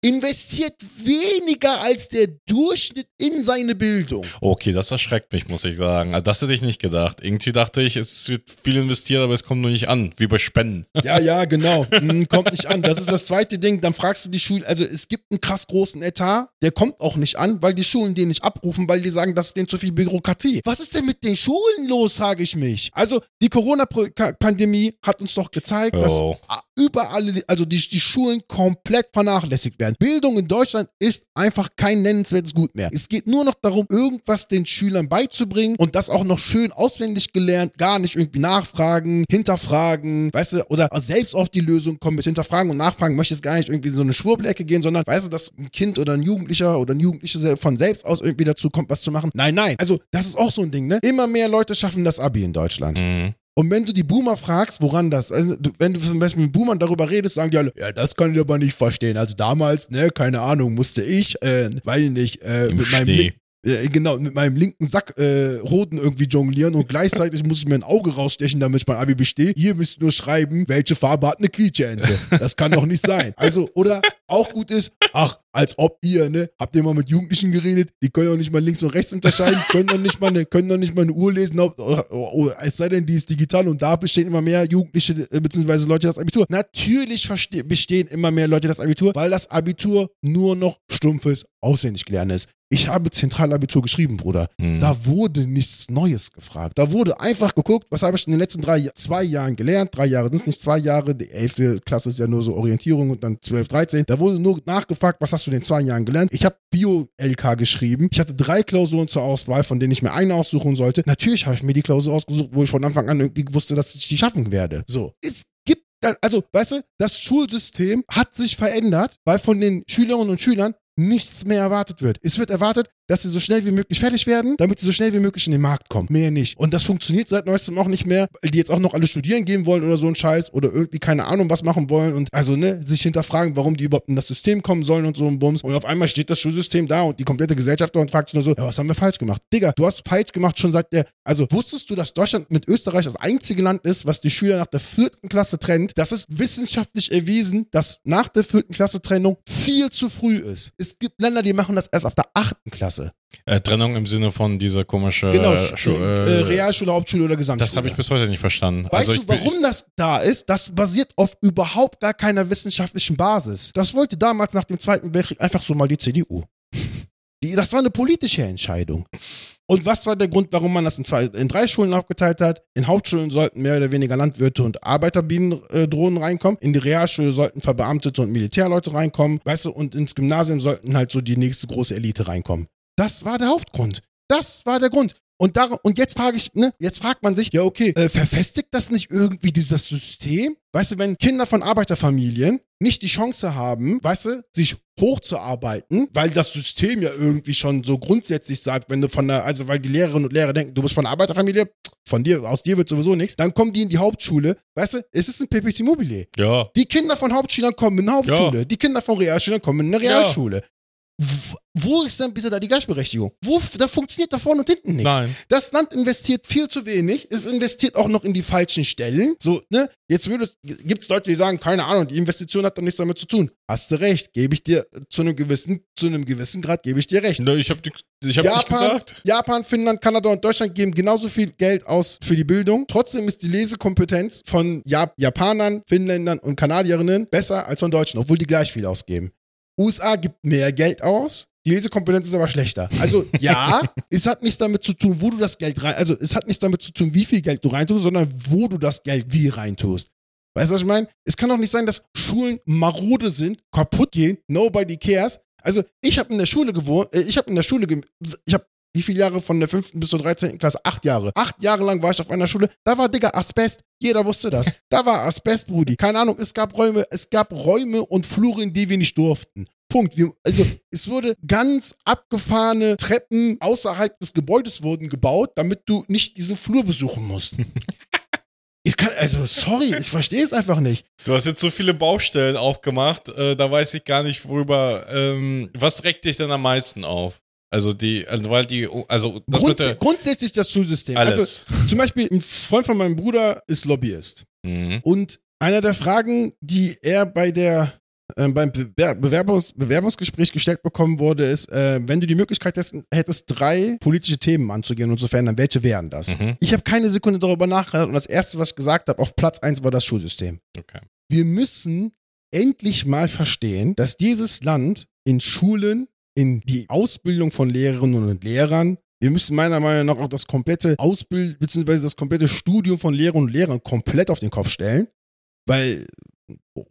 investiert weniger als der Durchschnitt in seine Bildung. Okay, das erschreckt mich, muss ich sagen. Also das hätte ich nicht gedacht. Irgendwie dachte ich, es wird viel investiert, aber es kommt nur nicht an, wie bei Spenden. Ja, ja, genau. Hm, kommt nicht an. Das ist das zweite Ding. Dann fragst du die Schulen, also es gibt einen krass großen Etat, der kommt auch nicht an, weil die Schulen den nicht abrufen, weil die sagen, das ist denen zu viel Bürokratie. Was ist denn mit den Schulen los, frage ich mich. Also die Corona-Pandemie hat uns doch gezeigt, dass Oh. überall, also die, die Schulen komplett vernachlässigt werden. Bildung in Deutschland ist einfach kein nennenswertes Gut mehr. Es geht nur noch darum, irgendwas den Schülern beizubringen und das auch noch schön auswendig gelernt, gar nicht irgendwie nachfragen, hinterfragen, weißt du, oder selbst auf die Lösung kommen mit hinterfragen und nachfragen, möchte jetzt gar nicht irgendwie in so eine Schwurbelecke gehen, sondern weißt du, dass ein Kind oder ein Jugendlicher oder ein Jugendliche von selbst aus irgendwie dazu kommt, was zu machen. Nein, nein. Also, das ist auch so ein Ding, ne? Immer mehr Leute schaffen das Abi in Deutschland. Mhm. Und wenn du die Boomer fragst, woran das, also wenn du zum Beispiel mit Boomern darüber redest, sagen die alle, ja, das kann ich aber nicht verstehen. Also damals, ne, keine Ahnung, musste ich, äh, weiß ich nicht, äh, Im mit meinem. Link- äh, genau, mit meinem linken Sack äh, Hoden irgendwie jonglieren und gleichzeitig muss ich mir ein Auge rausstechen, damit ich mein Abi bestehe. Ihr müsst nur schreiben, welche Farbe hat eine Quietscheente. Das kann doch nicht sein. Also, oder auch gut ist, ach, als ob ihr, ne, habt ihr mal mit Jugendlichen geredet, die können doch nicht mal links und rechts unterscheiden, können doch nicht mal eine, können doch nicht mal eine Uhr lesen, ob- oh, oh, es sei denn, die ist digital und da bestehen immer mehr Jugendliche äh, beziehungsweise Leute das Abitur. Natürlich bestehen immer mehr Leute das Abitur, weil das Abitur nur noch stumpfes Auswendiglernen ist. Ich habe Zentralabitur geschrieben, Bruder. Mhm. Da wurde nichts Neues gefragt. Da wurde einfach geguckt, was habe ich in den letzten drei, zwei Jahren gelernt. Drei Jahre sind es nicht zwei Jahre. Die elfte Klasse ist ja nur so Orientierung und dann 12, 13. Da wurde nur nachgefragt, was hast du in den zwei Jahren gelernt. Ich habe Bio-LK geschrieben. Ich hatte drei Klausuren zur Auswahl, von denen ich mir eine aussuchen sollte. Natürlich habe ich mir die Klausur ausgesucht, wo ich von Anfang an irgendwie wusste, dass ich die schaffen werde. So. Es gibt also, weißt du, das Schulsystem hat sich verändert, weil von den Schülerinnen und Schülern nichts mehr erwartet wird. Es wird erwartet, dass sie so schnell wie möglich fertig werden, damit sie so schnell wie möglich in den Markt kommen. Mehr nicht. Und das funktioniert seit neuestem auch nicht mehr, weil die jetzt auch noch alle studieren gehen wollen oder so ein Scheiß oder irgendwie keine Ahnung was machen wollen und also ne, sich hinterfragen, warum die überhaupt in das System kommen sollen und so ein Bums. Und auf einmal steht das Schulsystem da und die komplette Gesellschaft da und fragt sich nur so, ja, was haben wir falsch gemacht? Digga, du hast falsch gemacht schon seit der, also wusstest du, dass Deutschland mit Österreich das einzige Land ist, was die Schüler nach der vierten Klasse trennt? Das ist wissenschaftlich erwiesen, dass nach der vierten Klasse Trennung viel zu früh ist. Es gibt Länder, die machen das erst ab der achten Klasse. Äh, Trennung im Sinne von dieser komische Genau, äh, äh, äh, Realschule, Hauptschule oder Gesamtschule. Das habe ich bis heute nicht verstanden. Weißt also du, warum das da ist? Das basiert auf überhaupt gar keiner wissenschaftlichen Basis. Das wollte damals nach dem Zweiten Weltkrieg einfach so mal die CDU. Die, das war eine politische Entscheidung. Und was war der Grund, warum man das in, zwei, in drei Schulen aufgeteilt hat? In Hauptschulen sollten mehr oder weniger Landwirte und Arbeiterbienendrohnen reinkommen. In die Realschule sollten Verbeamtete und Militärleute reinkommen. Weißt du, und ins Gymnasium sollten halt so die nächste große Elite reinkommen. Das war der Hauptgrund. Das war der Grund. Und, dar und jetzt frage ich, ne, jetzt fragt man sich, ja, okay, äh, verfestigt das nicht irgendwie dieses System? Weißt du, wenn Kinder von Arbeiterfamilien nicht die Chance haben, weißt du, sich hochzuarbeiten, weil das System ja irgendwie schon so grundsätzlich sagt, wenn du von der, also weil die Lehrerinnen und Lehrer denken, du bist von einer Arbeiterfamilie, von dir, aus dir wird sowieso nichts, dann kommen die in die Hauptschule, weißt du, es ist ein Perpetuum mobile. ja, Die Kinder von Hauptschülern kommen in eine Hauptschule, die Kinder von Realschülern kommen in eine Ja. Realschule. W- Wo ist denn bitte da die Gleichberechtigung? Wo, da funktioniert da vorne und hinten nichts. nein. Das Land investiert viel zu wenig. Es investiert auch noch in die falschen Stellen. So, ne? Jetzt würde, gibt's Leute, die sagen, keine Ahnung, die Investition hat doch nichts damit zu tun. Hast du recht, gebe ich dir zu einem gewissen, zu einem gewissen Grad gebe ich dir recht. Ne, Ich habe ich hab nicht gesagt. Japan, Finnland, Kanada und Deutschland geben genauso viel Geld aus für die Bildung. Trotzdem ist die Lesekompetenz von Jap Japanern, Finnländern und Kanadierinnen besser als von Deutschen, obwohl die gleich viel ausgeben. USA gibt mehr Geld aus. Die Lesekompetenz ist aber schlechter. Also ja, es hat nichts damit zu tun, wo du das Geld rein, also es hat nichts damit zu tun, wie viel Geld du reintust, sondern wo du das Geld wie reintust. Weißt du, was ich meine? Es kann doch nicht sein, dass Schulen marode sind, kaputt gehen, nobody cares. Also ich habe in der Schule gewohnt, äh, ich habe in der Schule, ich habe wie viele Jahre von der 5. bis zur 13. Klasse? Acht Jahre. Acht Jahre lang war ich auf einer Schule. Da war, Digga, Asbest. Jeder wusste das. Da war Asbest, Brudi. Keine Ahnung, es gab Räume, es gab Räume und Flure, in die wir nicht durften. Punkt. Wir, also, es wurde ganz abgefahrene Treppen außerhalb des Gebäudes wurden gebaut, damit du nicht diesen Flur besuchen musst. Ich kann, also, sorry, ich verstehe es einfach nicht. Du hast jetzt so viele Baustellen aufgemacht, äh, da weiß ich gar nicht, worüber. Ähm, was regt dich denn am meisten auf? Also die, also weil die, also das mit Grundsä der, grundsätzlich das Schulsystem. alles. Also, zum Beispiel, ein Freund von meinem Bruder ist Lobbyist. Mhm. Und einer der Fragen, die er bei der äh, beim Bewer Bewerbungs Bewerbungsgespräch gestellt bekommen wurde, ist, äh, wenn du die Möglichkeit hättest, drei politische Themen anzugehen und zu verändern, welche wären das? Mhm. Ich habe keine Sekunde darüber nachgedacht und das Erste, was ich gesagt habe, auf Platz eins war das Schulsystem. Okay. Wir müssen endlich mal verstehen, dass dieses Land in Schulen, in die Ausbildung von Lehrerinnen und Lehrern, wir müssen meiner Meinung nach auch das komplette Ausbild bzw. das komplette Studium von Lehrerinnen und Lehrern komplett auf den Kopf stellen, weil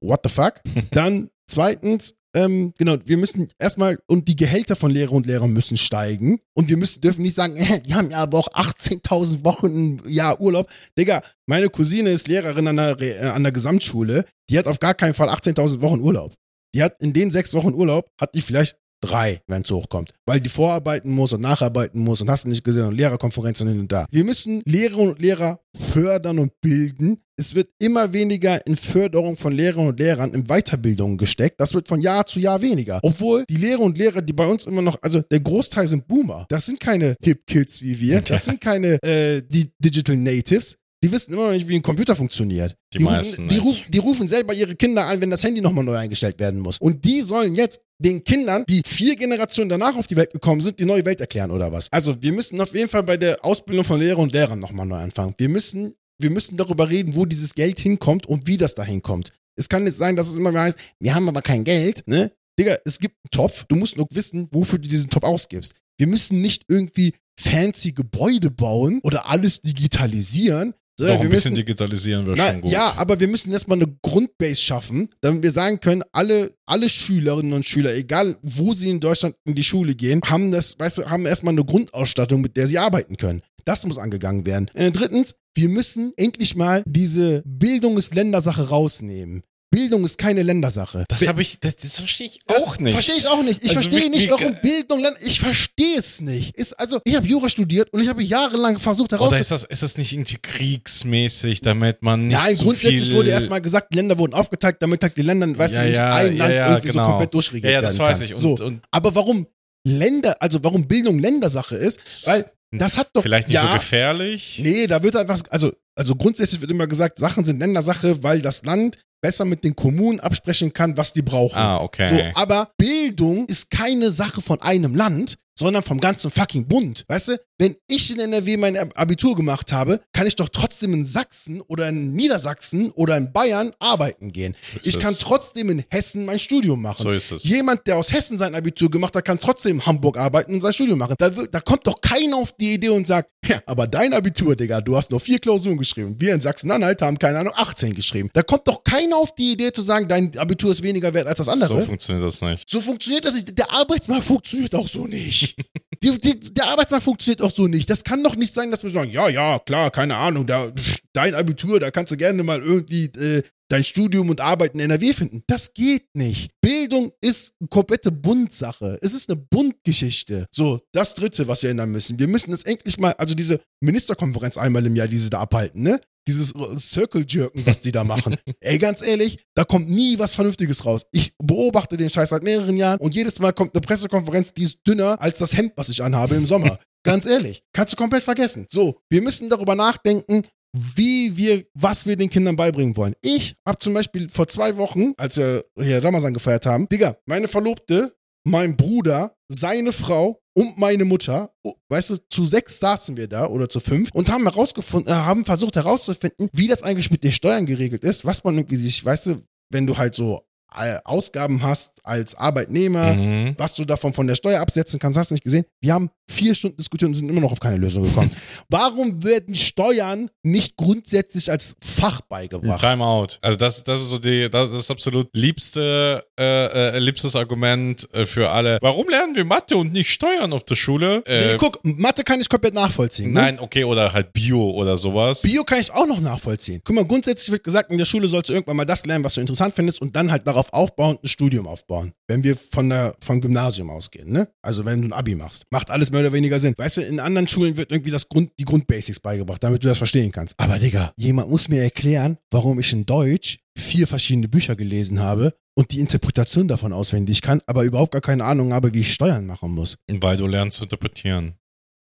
what the fuck? Dann zweitens ähm, genau, wir müssen erstmal, und die Gehälter von Lehrer und Lehrern müssen steigen. Und wir müssen, dürfen nicht sagen, äh, die haben ja aber auch 18.000 Wochen im Jahr Urlaub. Digga, meine Cousine ist Lehrerin an der, äh, an der Gesamtschule. Die hat auf gar keinen Fall 18.000 Wochen Urlaub. Die hat in den sechs Wochen Urlaub, hat die vielleicht drei, wenn es hochkommt. Weil die vorarbeiten muss und nacharbeiten muss und hast du nicht gesehen und Lehrerkonferenzen hin und da. Wir müssen Lehrerinnen und Lehrer fördern und bilden. Es wird immer weniger in Förderung von Lehrerinnen und Lehrern in Weiterbildung gesteckt. Das wird von Jahr zu Jahr weniger. Obwohl die Lehrer und Lehrer, die bei uns immer noch, also der Großteil sind Boomer. Das sind keine Hip Kids wie wir. Das sind keine äh, die Digital Natives. Die wissen immer noch nicht, wie ein Computer funktioniert. Die, die meisten. Rufen, die, ruf, die, rufen selber ihre Kinder an, wenn das Handy nochmal neu eingestellt werden muss. Und die sollen jetzt den Kindern, die vier Generationen danach auf die Welt gekommen sind, die neue Welt erklären oder was. Also wir müssen auf jeden Fall bei der Ausbildung von Lehrern und Lehrern nochmal neu anfangen. Wir müssen, wir müssen darüber reden, wo dieses Geld hinkommt und wie das da hinkommt. Es kann nicht sein, dass es immer mehr heißt, wir haben aber kein Geld, ne? Digga, es gibt einen Topf, du musst nur wissen, wofür du diesen Topf ausgibst. Wir müssen nicht irgendwie fancy Gebäude bauen oder alles digitalisieren, so, Noch ein bisschen müssen, digitalisieren wäre schon gut. Ja, aber wir müssen erstmal eine Grundbase schaffen, damit wir sagen können, alle, alle Schülerinnen und Schüler, egal wo sie in Deutschland in die Schule gehen, haben das, weißt du, haben erstmal eine Grundausstattung, mit der sie arbeiten können. Das muss angegangen werden. Äh, drittens, wir müssen endlich mal diese Bildungs-Ländersache rausnehmen. Bildung ist keine Ländersache. Das habe ich, das, das verstehe ich auch nicht. Verstehe ich auch nicht. Ich also verstehe nicht, warum Bildung Länder. Ich verstehe es nicht. Ist also, ich habe Jura studiert und ich habe jahrelang versucht herauszufinden. Oder ist das, ist das nicht irgendwie kriegsmäßig, damit man nicht Nein, so grundsätzlich viel wurde erstmal gesagt, Länder wurden aufgeteilt, damit halt die Länder, weißt ja, du, nicht ja, ein Land ja, irgendwie genau. so komplett durchregiert Ja, ja, das weiß kann. ich. Und, so. und Aber warum Länder, also warum Bildung Ländersache ist, weil das hat doch. Vielleicht nicht ja, so gefährlich. Nee, da wird einfach, also, also grundsätzlich wird immer gesagt, Sachen sind Ländersache, weil das Land besser mit den Kommunen absprechen kann, was die brauchen. Ah, okay. So, aber Bildung ist keine Sache von einem Land, sondern vom ganzen fucking Bund. Weißt du, wenn ich in NRW mein Abitur gemacht habe, kann ich doch trotzdem in Sachsen oder in Niedersachsen oder in Bayern arbeiten gehen. So ich kann trotzdem in Hessen mein Studium machen. So ist es. Jemand, der aus Hessen sein Abitur gemacht hat, kann trotzdem in Hamburg arbeiten und sein Studium machen. Da, da kommt doch keiner auf die Idee und sagt, ja, aber dein Abitur, Digga, du hast nur vier Klausuren geschrieben. Wir in Sachsen-Anhalt haben, keine Ahnung, 18 geschrieben. Da kommt doch keiner auf die Idee zu sagen, dein Abitur ist weniger wert als das andere. So funktioniert das nicht. So funktioniert das nicht. Der Arbeitsmarkt funktioniert auch so nicht. Die, die, der Arbeitsmarkt funktioniert auch so nicht. Das kann doch nicht sein, dass wir sagen, ja, ja, klar, keine Ahnung, da, dein Abitur, da kannst du gerne mal irgendwie äh, dein Studium und Arbeiten in NRW finden. Das geht nicht. Bildung ist eine komplette Bundsache. Es ist eine Bundgeschichte. So, das Dritte, was wir ändern müssen. Wir müssen es endlich mal, also diese Ministerkonferenz einmal im Jahr, die sie da abhalten, ne? Dieses Circle-Jerken, was die da machen. Ey, ganz ehrlich, da kommt nie was Vernünftiges raus. Ich beobachte den Scheiß seit mehreren Jahren und jedes Mal kommt eine Pressekonferenz, die ist dünner als das Hemd, was ich anhabe im Sommer. Ganz ehrlich, kannst du komplett vergessen. So, wir müssen darüber nachdenken, wie wir, was wir den Kindern beibringen wollen. Ich habe zum Beispiel vor zwei Wochen, als wir hier Ramazan gefeiert haben, Digga, meine Verlobte, mein Bruder, seine Frau und meine Mutter, oh, weißt du, zu sechs saßen wir da oder zu fünf und haben herausgefunden, äh, haben versucht herauszufinden, wie das eigentlich mit den Steuern geregelt ist, was man irgendwie sich, weißt du, wenn du halt so äh, Ausgaben hast als Arbeitnehmer, mhm. was du davon von der Steuer absetzen kannst, hast du nicht gesehen. Wir haben vier Stunden diskutiert und sind immer noch auf keine Lösung gekommen. Warum werden Steuern nicht grundsätzlich als Fach beigebracht? Timeout. Also das, das ist so die, das ist absolut liebste, äh, äh, liebstes Argument äh, für alle. Warum lernen wir Mathe und nicht Steuern auf der Schule? Äh, nee, guck, Mathe kann ich komplett nachvollziehen. Ne? Nein, okay, oder halt Bio oder sowas. Bio kann ich auch noch nachvollziehen. Guck mal, grundsätzlich wird gesagt, in der Schule sollst du irgendwann mal das lernen, was du interessant findest und dann halt darauf aufbauen, ein Studium aufbauen. Wenn wir von der, vom Gymnasium ausgehen, ne? Also wenn du ein Abi machst. Macht alles mehr oder weniger Sinn. Weißt du, in anderen Schulen wird irgendwie das Grund, die Grundbasics beigebracht, damit du das verstehen kannst. Aber Digga, jemand muss mir erklären, warum ich in Deutsch vier verschiedene Bücher gelesen habe und die Interpretation davon auswendig kann, aber überhaupt gar keine Ahnung habe, wie ich Steuern machen muss. Weil du lernst zu interpretieren.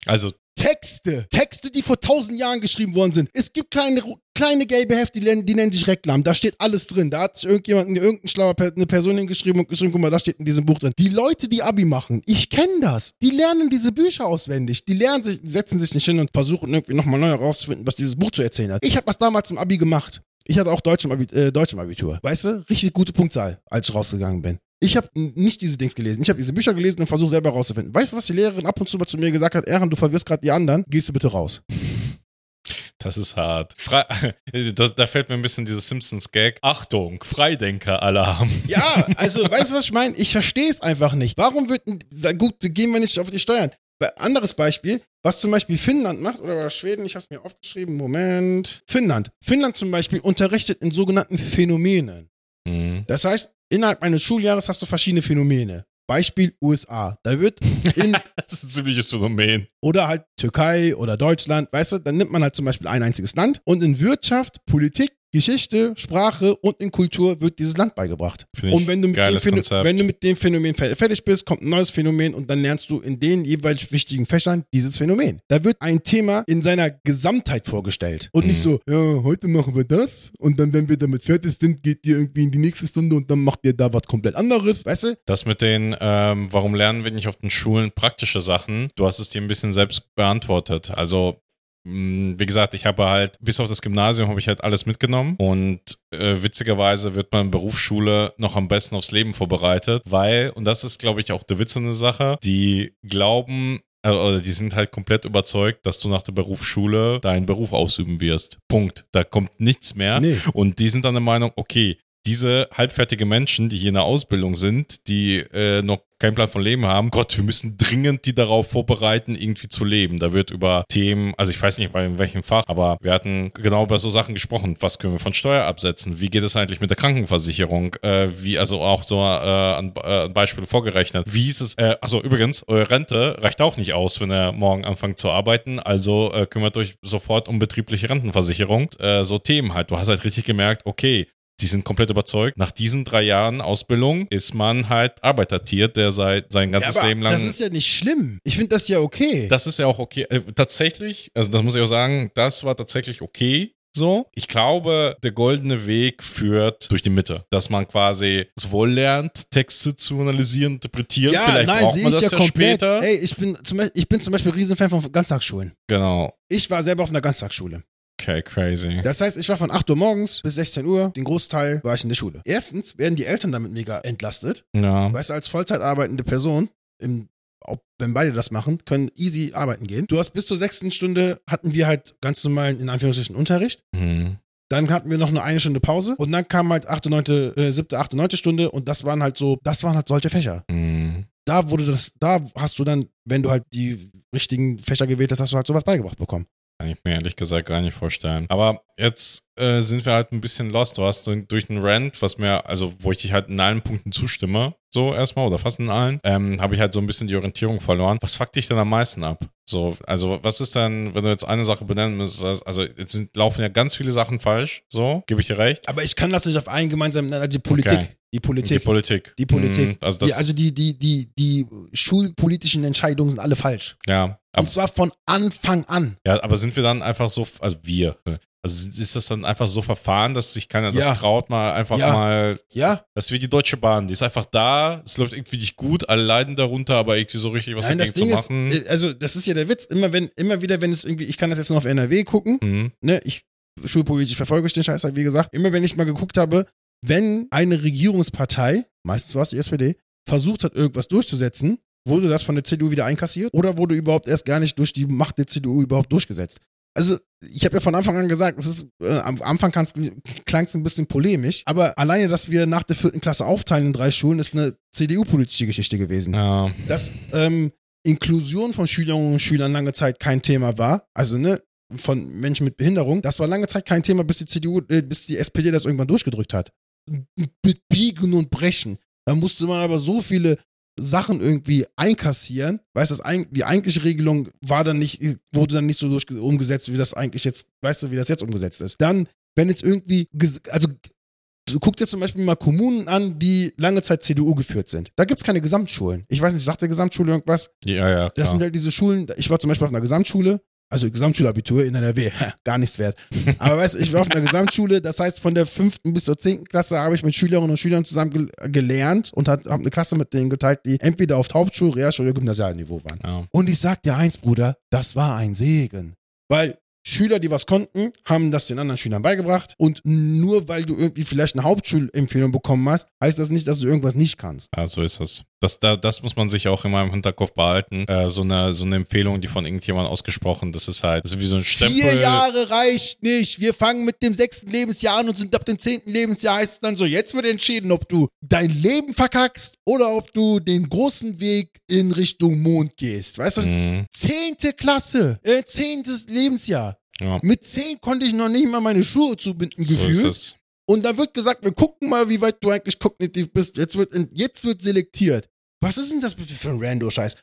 Also Texte. Texte Texte, die vor tausend Jahren geschrieben worden sind. Es gibt kleine, kleine gelbe Hefte, die, nennen- die nennen sich Reklam. Da steht alles drin. Da hat sich irgendjemand, irgendein schlauer eine Person hingeschrieben und geschrieben, guck mal, das steht in diesem Buch drin. Die Leute, die Abi machen, ich kenne das. Die lernen diese Bücher auswendig. Die lernen sich, setzen sich nicht hin und versuchen irgendwie nochmal neu herauszufinden, was dieses Buch zu erzählen hat. Ich habe das damals im Abi gemacht. Ich hatte auch Deutsch im, Abi, äh, Deutsch im Abitur. Weißt du? Richtig gute Punktzahl, als ich rausgegangen bin. Ich habe nicht diese Dings gelesen. Ich habe diese Bücher gelesen und versucht selber rauszufinden. Weißt du, was die Lehrerin ab und zu mal zu mir gesagt hat? Ehren, du verwirrst gerade die anderen. Gehst du bitte raus. Das ist hart. Fre das, da fällt mir ein bisschen dieses Simpsons-Gag. Achtung, Freidenker-Alarm. Ja, also, weißt du, was ich meine? Ich verstehe es einfach nicht. Warum wird, gut, gehen wir nicht auf die Steuern. Anderes Beispiel, was zum Beispiel Finnland macht oder Schweden, ich habe es mir aufgeschrieben, Moment. Finnland. Finnland zum Beispiel unterrichtet in sogenannten Phänomenen. Mhm. Das heißt, innerhalb eines Schuljahres hast du verschiedene Phänomene. Beispiel USA. Da wird in, Das ist ein ziemliches Phänomen. oder halt Türkei oder Deutschland, weißt du, dann nimmt man halt zum Beispiel ein einziges Land und in Wirtschaft, Politik, Geschichte, Sprache und in Kultur wird dieses Land beigebracht. Und wenn du, mit dem geiles Phäno- Konzept. wenn du mit dem Phänomen fer- fertig bist, kommt ein neues Phänomen und dann lernst du in den jeweils wichtigen Fächern dieses Phänomen. Da wird ein Thema in seiner Gesamtheit vorgestellt und nicht Mhm. so, ja, heute machen wir das und dann, wenn wir damit fertig sind, geht ihr irgendwie in die nächste Stunde und dann macht ihr da was komplett anderes, weißt du? Das mit den, ähm, warum lernen wir nicht auf den Schulen praktische Sachen? Du hast es dir ein bisschen selbst beantwortet. Also, wie gesagt, ich habe halt, bis auf das Gymnasium habe ich halt alles mitgenommen und äh, witzigerweise wird man in Berufsschule noch am besten aufs Leben vorbereitet, weil, und das ist, glaube ich, auch der Witz in der Sache, die glauben, äh, oder die sind halt komplett überzeugt, dass du nach der Berufsschule deinen Beruf ausüben wirst. Punkt. Da kommt nichts mehr. Nee. Und die sind dann der Meinung, okay, diese halbfertige Menschen, die hier in der Ausbildung sind, die äh, noch keinen Plan von Leben haben, Gott, wir müssen dringend die darauf vorbereiten, irgendwie zu leben. Da wird über Themen, also ich weiß nicht in welchem Fach, aber wir hatten genau über so Sachen gesprochen. Was können wir von Steuer absetzen? Wie geht es eigentlich mit der Krankenversicherung? Äh, wie, also auch so äh, an, äh, an Beispiele vorgerechnet. Wie ist es, äh, also übrigens, eure Rente reicht auch nicht aus, wenn ihr morgen anfangt zu arbeiten. Also äh, kümmert euch sofort um betriebliche Rentenversicherung. Äh, so Themen halt. Du hast halt richtig gemerkt, okay, die sind komplett überzeugt. Nach diesen drei Jahren Ausbildung ist man halt Arbeitertier, der seit sein ganzes aber Leben lang. das ist ja nicht schlimm. Ich finde das ja okay. Das ist ja auch okay. Äh, tatsächlich, also das muss ich auch sagen, das war tatsächlich okay. So, ich glaube, der goldene Weg führt durch die Mitte, dass man quasi sowohl lernt, Texte zu analysieren, interpretieren. ja, Vielleicht nein, braucht sehe man ich das ja ja, komplett. später. Ey, ich bin, zum Beispiel, ich bin zum Beispiel Riesenfan von Ganztagsschulen. Genau. Ich war selber auf einer Ganztagsschule. Okay, crazy. Das heißt, ich war von 8 Uhr morgens bis 16 Uhr, den Großteil war ich in der Schule. Erstens werden die Eltern damit mega entlastet. Ja. Weißt du, als Vollzeit arbeitende Person, im, ob, wenn beide das machen, können easy arbeiten gehen. Du hast bis zur sechsten Stunde hatten wir halt ganz normalen, in Anführungsstrichen, Unterricht. Hm. Dann hatten wir noch nur eine Stunde Pause und dann kam halt achte, neunte, äh, siebte, achte, neunte Stunde und das waren halt so, das waren halt solche Fächer. Hm. Da wurde das, da hast du dann, wenn du halt die richtigen Fächer gewählt hast, hast du halt sowas beigebracht bekommen. Kann ich mir ehrlich gesagt gar nicht vorstellen. Aber jetzt äh, sind wir halt ein bisschen lost. Du hast durch einen Rant, was mir, also wo ich dich halt in allen Punkten zustimme, so erstmal oder fast in allen, ähm, habe ich halt so ein bisschen die Orientierung verloren. Was fuckt dich denn am meisten ab? So, also was ist dann, wenn du jetzt eine Sache benennen müsstest, also jetzt sind, laufen ja ganz viele Sachen falsch, so, gebe ich dir recht. Aber ich kann das nicht auf einen gemeinsamen, nennen, also die Politik. Okay. Die Die Politik. Politik. Die Politik. Hm, also das, die, also die, die, die, die schulpolitischen Entscheidungen sind alle falsch. ja. Aber, Und zwar von Anfang an. ja, aber sind wir dann einfach so, also wir, also ist das dann einfach so verfahren, dass sich keiner das Ja. traut, mal einfach Ja. mal Ja, Das ist wie die Deutsche Bahn. Die ist einfach da, es läuft irgendwie nicht gut, alle leiden darunter, aber irgendwie so richtig was Nein, das Ding zu ist, machen. äh, also das ist ja der Witz. Immer wenn, immer wieder, wenn es irgendwie, ich kann das jetzt nur auf NRW gucken, mhm. ne, ich schulpolitisch verfolge ich den Scheiß halt, wie gesagt. Immer wenn ich mal geguckt habe, wenn eine Regierungspartei, meistens war es die SPD, versucht hat, irgendwas durchzusetzen, wurde das von der CDU wieder einkassiert oder wurde überhaupt erst gar nicht durch die Macht der CDU überhaupt durchgesetzt. Also, ich habe ja von Anfang an gesagt, es ist, äh, am Anfang klang es ein bisschen polemisch, aber alleine, dass wir nach der vierten Klasse aufteilen in drei Schulen, ist eine CDU-politische Geschichte gewesen. Ja, Dass ähm, Inklusion von Schülerinnen und Schülern lange Zeit kein Thema war, also ne, von Menschen mit Behinderung, das war lange Zeit kein Thema, bis die CDU, äh, bis die SPD das irgendwann durchgedrückt hat. Mit Biegen und Brechen. Da musste man aber so viele Sachen irgendwie einkassieren. Weißt du, das die eigentliche Regelung war dann nicht, wurde dann nicht so durch, umgesetzt, wie das eigentlich jetzt, weißt du, wie das jetzt umgesetzt ist. Dann, wenn es irgendwie, also guck dir zum Beispiel mal Kommunen an, die lange Zeit CDU geführt sind. Da gibt es keine Gesamtschulen. Ich weiß nicht, sagt der Gesamtschule irgendwas? ja, ja. Das Klar. sind halt diese Schulen, ich war zum Beispiel auf einer Gesamtschule, Also Gesamtschulabitur in NRW, gar nichts wert. Aber weißt du, ich war auf einer Gesamtschule, das heißt von der fünften bis zur zehnten Klasse habe ich mit Schülerinnen und Schülern zusammen gel gelernt und habe eine Klasse mit denen geteilt, die entweder auf Hauptschul-, Realschul- oder Gymnasialniveau waren. Ja. Und ich sag dir eins, Bruder, das war ein Segen. Weil Schüler, die was konnten, haben das den anderen Schülern beigebracht. Und nur weil du irgendwie vielleicht eine Hauptschulempfehlung bekommen hast, heißt das nicht, dass du irgendwas nicht kannst. Ja, so ist es. Das, da, das muss man sich auch immer im Hinterkopf behalten. Äh, so, eine, so eine Empfehlung, die von irgendjemandem ausgesprochen, das ist halt das ist wie so ein Stempel. Vier Jahre reicht nicht. Wir fangen mit dem sechsten Lebensjahr an und sind ab dem zehnten Lebensjahr heißt es dann so, jetzt wird entschieden, ob du dein Leben verkackst oder ob du den großen Weg in Richtung Mond gehst. Weißt du, Mhm. zehnte Klasse, äh, zehntes Lebensjahr. Ja, Mit zehn konnte ich noch nicht mal meine Schuhe zubinden so ist gefühlt. es. Und dann wird gesagt, wir gucken mal, wie weit du eigentlich kognitiv bist. Jetzt wird, jetzt wird selektiert. Was ist denn das für ein Rando-Scheiß?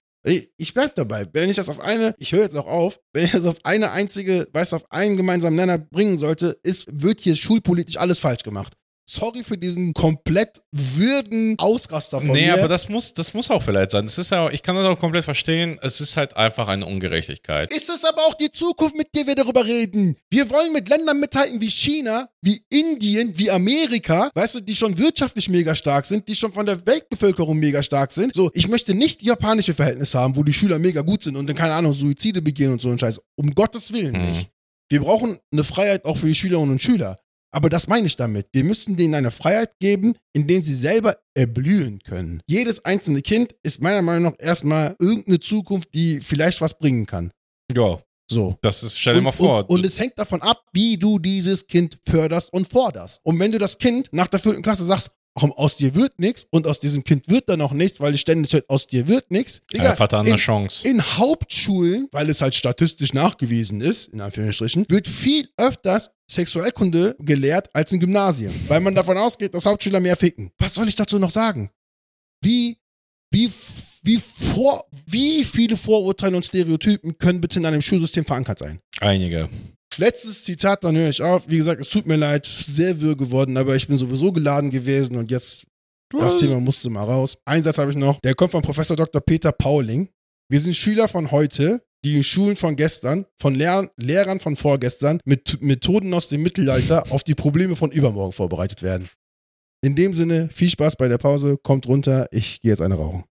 Ich bleib dabei. Wenn ich das auf eine, ich höre jetzt auch auf, wenn ich das auf eine einzige, weißt du, auf einen gemeinsamen Nenner bringen sollte, ist, wird hier schulpolitisch alles falsch gemacht. Sorry für diesen komplett würden Ausraster von Nee, mir. aber das muss, das muss auch vielleicht sein. Das ist ja, ich kann das auch komplett verstehen. Es ist halt einfach eine Ungerechtigkeit. ist es aber auch die Zukunft, mit der wir darüber reden. Wir wollen mit Ländern mithalten wie China, wie Indien, wie Amerika, weißt du, die schon wirtschaftlich mega stark sind, die schon von der Weltbevölkerung mega stark sind. So, ich möchte nicht japanische Verhältnisse haben, wo die Schüler mega gut sind und dann, keine Ahnung, Suizide begehen und so ein Scheiß. Um Gottes Willen Mhm. nicht. Wir brauchen eine Freiheit auch für die Schülerinnen und Schüler. Aber das meine ich damit. Wir müssen denen eine Freiheit geben, in dem sie selber erblühen können. Jedes einzelne Kind ist meiner Meinung nach erstmal irgendeine Zukunft, die vielleicht was bringen kann. Ja, So. das ist, stell dir mal vor. Und, und es hängt davon ab, wie du dieses Kind förderst und forderst. Und wenn du das Kind nach der vierten Klasse sagst, ach, aus dir wird nichts und aus diesem Kind wird dann auch nichts, weil es ständig hört, aus dir wird nichts. ja, Vater hat eine in, Chance. in Hauptschulen, weil es halt statistisch nachgewiesen ist, in Anführungsstrichen, wird viel öfters Sexualkunde gelehrt als in Gymnasien, weil man davon ausgeht, dass Hauptschüler mehr ficken. Was soll ich dazu noch sagen? Wie, wie, wie, vor, wie viele Vorurteile und Stereotypen können bitte in einem Schulsystem verankert sein? Einige. Letztes Zitat, dann höre ich auf. Wie gesagt, es tut mir leid, sehr wirr geworden, aber ich bin sowieso geladen gewesen und jetzt das Thema musste mal raus. Ein Satz habe ich noch. Der kommt von Professor Dr. Peter Pauling. Wir sind Schüler von heute, die in Schulen von gestern, von Lehr Lehrern von vorgestern, mit Methoden aus dem Mittelalter auf die Probleme von übermorgen vorbereitet werden. In dem Sinne, viel Spaß bei der Pause, kommt runter, ich gehe jetzt eine rauchen.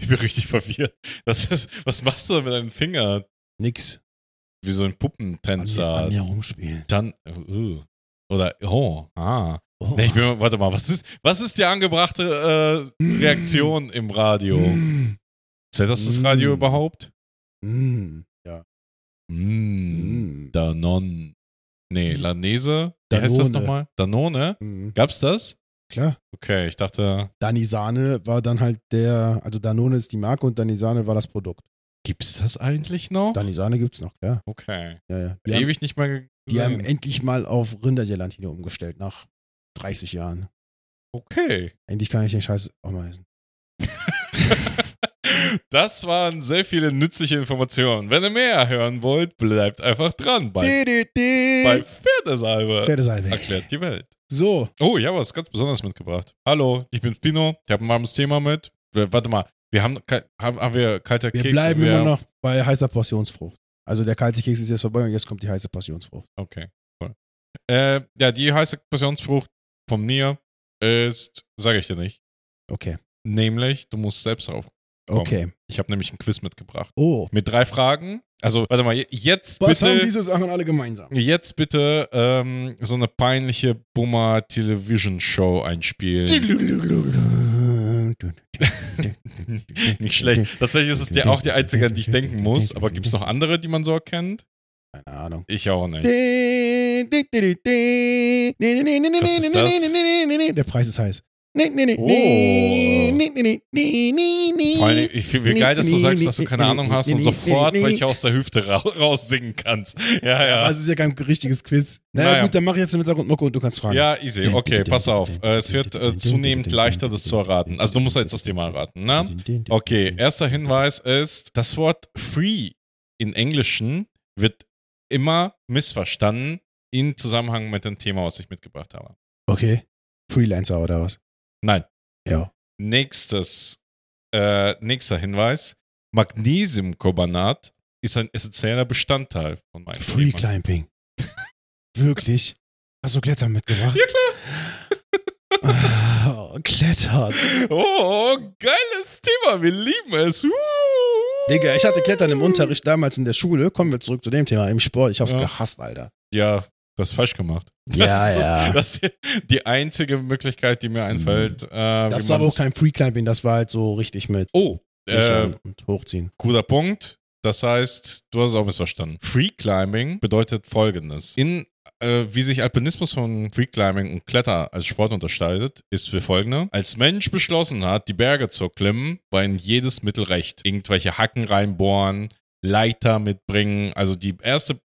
Ich bin richtig verwirrt. Das ist, was machst du mit deinem Finger? Nix. Wie so ein Puppentänzer. an mir rumspielen. Dann, uh, oder, oh, ah. Oh. Nee, ich bin, warte mal, was ist, was ist die angebrachte äh, Reaktion im Radio? Mm. Zählt das das Radio Mm. überhaupt? Mm. Ja. Mm. Mm. Danon. Nee, Lanese? Wie heißt das Danone. nochmal? Danone? Mm. Gab's das? Klar. Okay, ich dachte, Danisane war dann halt der, also Danone ist die Marke und Danisane war das Produkt. Gibt's das eigentlich noch? Danisane gibt's noch, klar. Okay. Ja, ja. Die, haben, Ewig nicht mehr die haben gesehen. endlich mal auf Rindergelatine umgestellt, nach 30 Jahren. Okay. Endlich kann ich den Scheiß auch mal essen. Das waren sehr viele nützliche Informationen. Wenn ihr mehr hören wollt, bleibt einfach dran bei, bei Pferdesalbe. Pferdesalbe. Erklärt die Welt. So, Oh, ich habe was ganz Besonderes mitgebracht. Hallo, ich bin Spino. Ich habe ein warmes Thema mit. Warte mal, wir haben, haben, haben wir kalter wir Keks? bleiben wir, immer noch bei heißer Passionsfrucht. Also der kalte Keks ist jetzt vorbei und jetzt kommt die heiße Passionsfrucht. Okay, cool. Äh, ja, die heiße Passionsfrucht von mir ist, sage ich dir nicht. Okay. Nämlich, du musst selbst drauf. Komm. Okay. Ich habe nämlich ein Quiz mitgebracht. Oh. Mit drei Fragen. Also, warte mal, jetzt Was haben bitte, diese Sachen alle gemeinsam? jetzt bitte ähm, so eine peinliche Bummer Television Show einspielen. Nicht schlecht. Tatsächlich ist es dir auch die einzige, an die ich denken muss. Aber gibt es noch andere, die man so erkennt? Keine Ahnung. Ich auch nicht. Was ist das? Der Preis ist heiß. Oh. Vor allem, ich finde, wie geil, dass du sagst, dass du keine Ahnung hast und sofort welche aus der Hüfte ra raussingen kannst. Ja, ja. Es ist ja kein richtiges Quiz. Naja, Naja. gut, dann mach ich jetzt im Hintergrund Mucke und du kannst fragen. Ja, easy. Okay, pass auf. Äh, Es wird äh, zunehmend leichter, das zu erraten. Also du musst jetzt das Thema erraten, ne? Okay, erster Hinweis ist, das Wort free in Englischen wird immer missverstanden in Zusammenhang mit dem Thema, was ich mitgebracht habe. Okay. Freelancer oder was? Nein. Ja. Nächstes, äh, nächster Hinweis. Magnesiumcarbonat ist ein essentieller Bestandteil von meinem Free Thema. Climbing. Wirklich? Hast du Klettern mitgebracht? Ja, klar. Oh, Klettern. Oh, geiles Thema. Wir lieben es. Uh. Digga, ich hatte Klettern im Unterricht damals in der Schule. Kommen wir zurück zu dem Thema. Im Sport. Ich hab's Ja. gehasst, Alter. Ja, das ist falsch gemacht. Ja, das ist, ja. Das ist die einzige Möglichkeit, die mir einfällt. Äh, Das war aber auch kein Free Climbing. Das war halt so richtig mit Oh, äh, und Hochziehen. guter Punkt. Das heißt, du hast es auch missverstanden. Free Climbing bedeutet folgendes. In äh, wie sich Alpinismus von Free Climbing und Kletter als Sport unterscheidet, ist für folgende. Als Mensch beschlossen hat, die Berge zu erklimmen, war in jedes Mittel recht. Irgendwelche Hacken reinbohren, Leiter mitbringen. Also die erste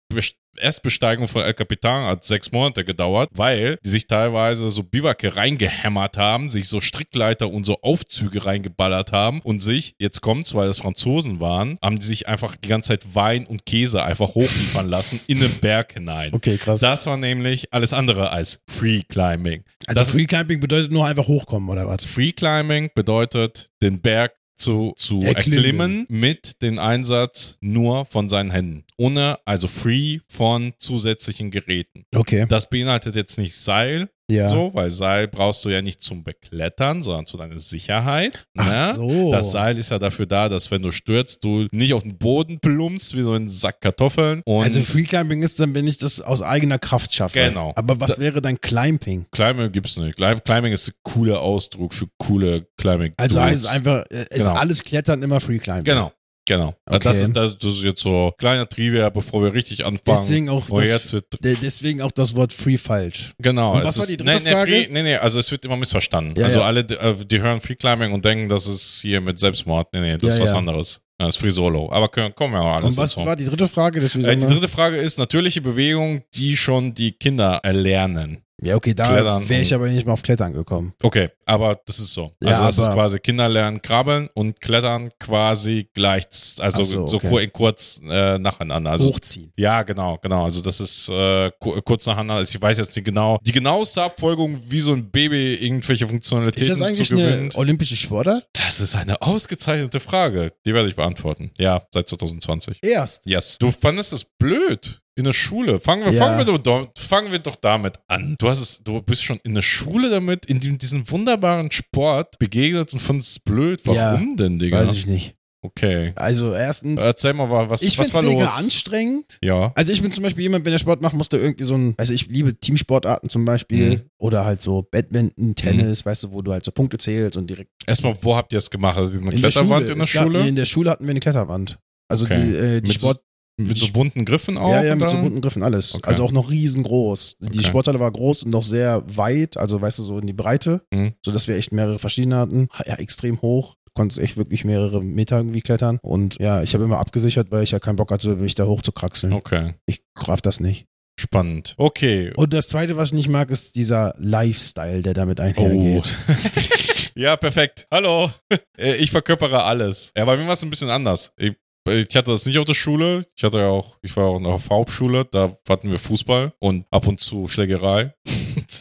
Erstbesteigung von El Capitan hat sechs Monate gedauert, weil die sich teilweise so Biwake reingehämmert haben, sich so Strickleiter und so Aufzüge reingeballert haben und sich, jetzt kommt's, weil das Franzosen waren, haben die sich einfach die ganze Zeit Wein und Käse einfach hochliefern lassen in den Berg hinein. Okay, krass. Das war nämlich alles andere als Free Climbing. also das- Free Climbing bedeutet nur einfach hochkommen, oder was? Free Climbing bedeutet, den Berg zu, zu Erklimmen. erklimmen mit dem Einsatz nur von seinen Händen. Ohne, also free von zusätzlichen Geräten. Okay. Das beinhaltet jetzt nicht Seil, Ja. so, weil Seil brauchst du ja nicht zum Beklettern, sondern zu deiner Sicherheit. Ach ne? so. Das Seil ist ja dafür da, dass wenn du stürzt, du nicht auf den Boden plumpst wie so ein Sack Kartoffeln. Also Free Climbing ist dann, wenn ich das aus eigener Kraft schaffe. Genau. Aber was wäre dann Climbing? Climbing gibt's nicht. Climb- Climbing ist ein cooler Ausdruck für coole Climbing. Also Tools. alles einfach, äh, ist Genau. alles Klettern immer Free Climbing. Genau, genau. Okay. Das, ist, das ist jetzt so kleiner Trivia, bevor wir richtig anfangen. Deswegen auch, das, jetzt wird de- deswegen auch das Wort Free falsch. Genau. Und was war die dritte nee, nee, Frage? Free, nee, nee, also es wird immer missverstanden. Ja, also ja. alle, die, äh, die hören Free Climbing und denken, das ist hier mit Selbstmord. Nee, nee, das Ja, ist was anderes. Das ist Free Solo. Aber können, kommen wir mal alles Und was dazu. war die dritte Frage? Äh, die dritte Frage ist natürliche Bewegung, die schon die Kinder erlernen. Ja, okay, da wäre ich aber nicht mal auf Klettern gekommen. Okay, aber das ist so. Ja, Also das ist quasi Kinder lernen krabbeln und klettern quasi gleich, also so, so, okay. kur- kurz äh, nacheinander. Also Hochziehen. Ja, genau, genau. Also das ist äh, ku- kurz nacheinander. Also ich weiß jetzt nicht genau die genaueste Abfolgung, wie so ein Baby irgendwelche Ist Funktionalitäten das eigentlich eine olympische Sportart? Das ist eine ausgezeichnete Frage. Die werde ich beantworten. Ja, seit 2020. Erst. Yes. Du fandest das blöd in der Schule. Fangen wir, Ja. fangen wir, doch, fangen wir doch damit an. Du hast es, du bist schon in der Schule damit, in dem, diesem wunderbaren Sport begegnet und fandest es blöd. Warum denn, Digga? Weiß ich nicht. Okay. Also erstens, Erzähl mal, was, ich was war mega los? anstrengend. Ja. Also ich bin zum Beispiel jemand, wenn er Sport macht, musst du irgendwie so ein, also ich liebe Teamsportarten zum Beispiel Mhm. oder halt so Badminton, Tennis, weißt du, wo du halt so Punkte zählst und direkt Erstmal, wo habt ihr es gemacht? Also eine in der Kletterwand Schule. in der Es gab- Schule? Nee, in der Schule hatten wir eine Kletterwand. Also Okay. die, äh, die Sport, Mit so bunten Griffen auch? ja, ja, mit so bunten Griffen alles. Okay. Also auch noch riesengroß. Die Okay. Sporthalle war groß und noch sehr weit, also weißt du, so in die Breite, Mhm. sodass wir echt mehrere verschiedene hatten. Ja, extrem hoch. Du konntest echt wirklich mehrere Meter irgendwie klettern. Und ja, ich habe immer abgesichert, weil ich ja keinen Bock hatte, mich da hoch zu kraxeln. Okay. Ich raff das nicht. Spannend. Okay. Und das zweite, was ich nicht mag, ist dieser Lifestyle, der damit einhergeht. ja, perfekt. Hallo. Äh, Ich verkörpere alles. Ja, bei mir war es ein bisschen anders. Ich, ich hatte das nicht auf der Schule. Ich hatte ja auch, ich war auch auf der Hauptschule. Da hatten wir Fußball und ab und zu Schlägerei.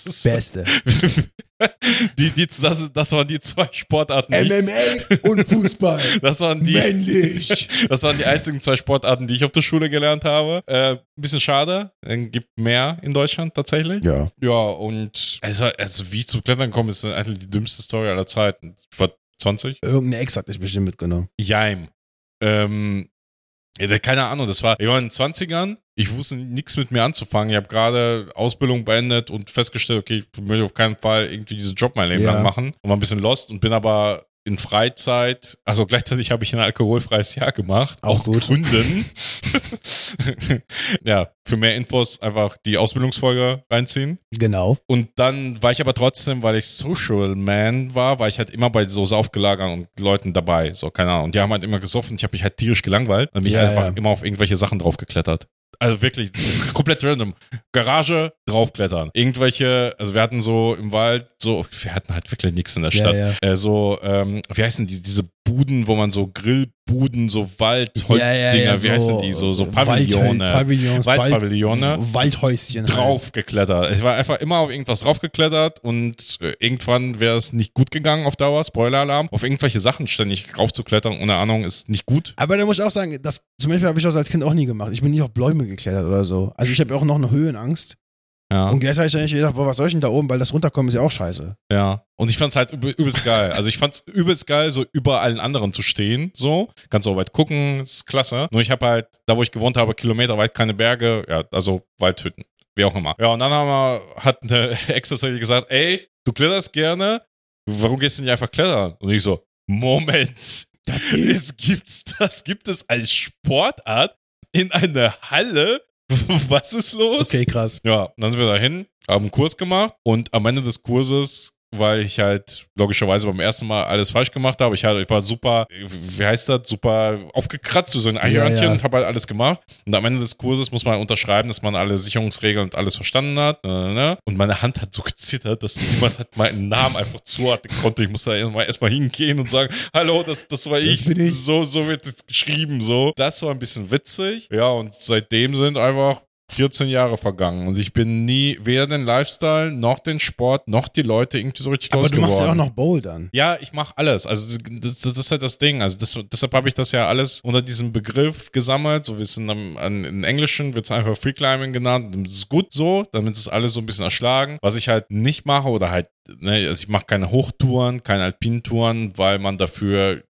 Das Beste. die, die, das, das waren die zwei Sportarten. die ich- MMA und Fußball. Das waren die. Männlich. Das waren die einzigen zwei Sportarten, die ich auf der Schule gelernt habe. Äh, ein bisschen schade. Es gibt mehr in Deutschland tatsächlich. Ja. Ja, und also, also wie ich zum Klettern komme, ist eigentlich die dümmste Story aller Zeiten. Ich war 20. Irgendeine Ex hat dich bestimmt mitgenommen. Jeim. Ähm, ja, keine Ahnung, das war, ich war in den 20ern. Ich wusste nichts mit mir anzufangen. Ich habe gerade Ausbildung beendet und festgestellt, okay, ich möchte auf keinen Fall irgendwie diesen Job mein Leben Ja. lang machen. Und war ein bisschen lost und bin aber in Freizeit, also gleichzeitig habe ich ein alkoholfreies Jahr gemacht. Auch aus gut. Gründen. ja, für mehr Infos einfach die Ausbildungsfolge reinziehen. Genau. Und dann war ich aber trotzdem, weil ich Social Man war, war ich halt immer bei so Saufgelagern und Leuten dabei. So, keine Ahnung. Und die haben halt immer gesoffen. Ich habe mich halt tierisch gelangweilt. Dann bin Ja, einfach ja. immer auf irgendwelche Sachen draufgeklettert. Also wirklich, komplett random. Garage, draufklettern. Irgendwelche, also wir hatten so im Wald, so, wir hatten halt wirklich nichts in der Ja, Stadt. ja. Äh, so, ähm, wie heißen die, diese Buden, wo man so Grillbuden, so Waldholzdinger, wie heißen die, so, so Pavillone, Pavillons, Waldpavillone, Wald, Waldhäuschen. halt. draufgeklettert. Ich war einfach immer auf irgendwas draufgeklettert und äh, irgendwann wäre es nicht gut gegangen auf Dauer, Spoiler-Alarm. Auf irgendwelche Sachen ständig raufzuklettern, ohne Ahnung, ist nicht gut. Aber da muss ich auch sagen, das zum Beispiel habe ich das als Kind auch nie gemacht. Ich bin nie auf Bäume geklettert oder so. Also ich habe auch noch eine Höhenangst. Ja. Und gleichzeitig habe ich gedacht, boah, was soll ich denn da oben, weil das runterkommen ist ja auch scheiße. Ja, und ich fand's halt üb übelst geil. Also ich fand's übelst geil, so über allen anderen zu stehen, so. Kannst auch weit gucken, ist klasse. Nur ich habe halt, da wo ich gewohnt habe, kilometerweit keine Berge, ja, also Waldhütten, wie auch immer. Ja, und dann haben wir, hat eine Ex gesagt, ey, du kletterst gerne, warum gehst du nicht einfach klettern? Und ich so, Moment, Das es gibt's, das gibt es als Sportart in einer Halle? Was ist los? Okay, krass. Ja, dann sind wir dahin, haben einen Kurs gemacht und am Ende des Kurses, weil ich halt logischerweise beim ersten Mal alles falsch gemacht habe, ich, halt, ich war super, wie heißt das, super aufgekratzt, wie so ein Eichhörnchen ja. und habe halt alles gemacht. Und am Ende des Kurses muss man unterschreiben, dass man alle Sicherungsregeln und alles verstanden hat. ne, ne, ne. Und meine Hand hat so gezittert, dass niemand hat meinen Namen einfach zuordnen konnte. Ich musste da erstmal hingehen und sagen, hallo, das, das war ich. bin ich. So, so wird es geschrieben, so. Das war ein bisschen witzig. Ja, und seitdem sind einfach 14 Jahre vergangen und ich bin nie weder den Lifestyle noch den Sport noch die Leute irgendwie so richtig Aber du losgeworden. machst ja auch noch Bouldern. Ja, ich mache alles. Also das, das ist halt das Ding. Also das, deshalb habe ich das ja alles unter diesem Begriff gesammelt. So wie es in, an- in Englischen wird es einfach Free Climbing genannt. Das ist gut so, damit ist alles so ein bisschen erschlagen. Was ich halt nicht mache oder halt, ne, also ich mache keine Hochtouren, keine Alpintouren, weil man dafür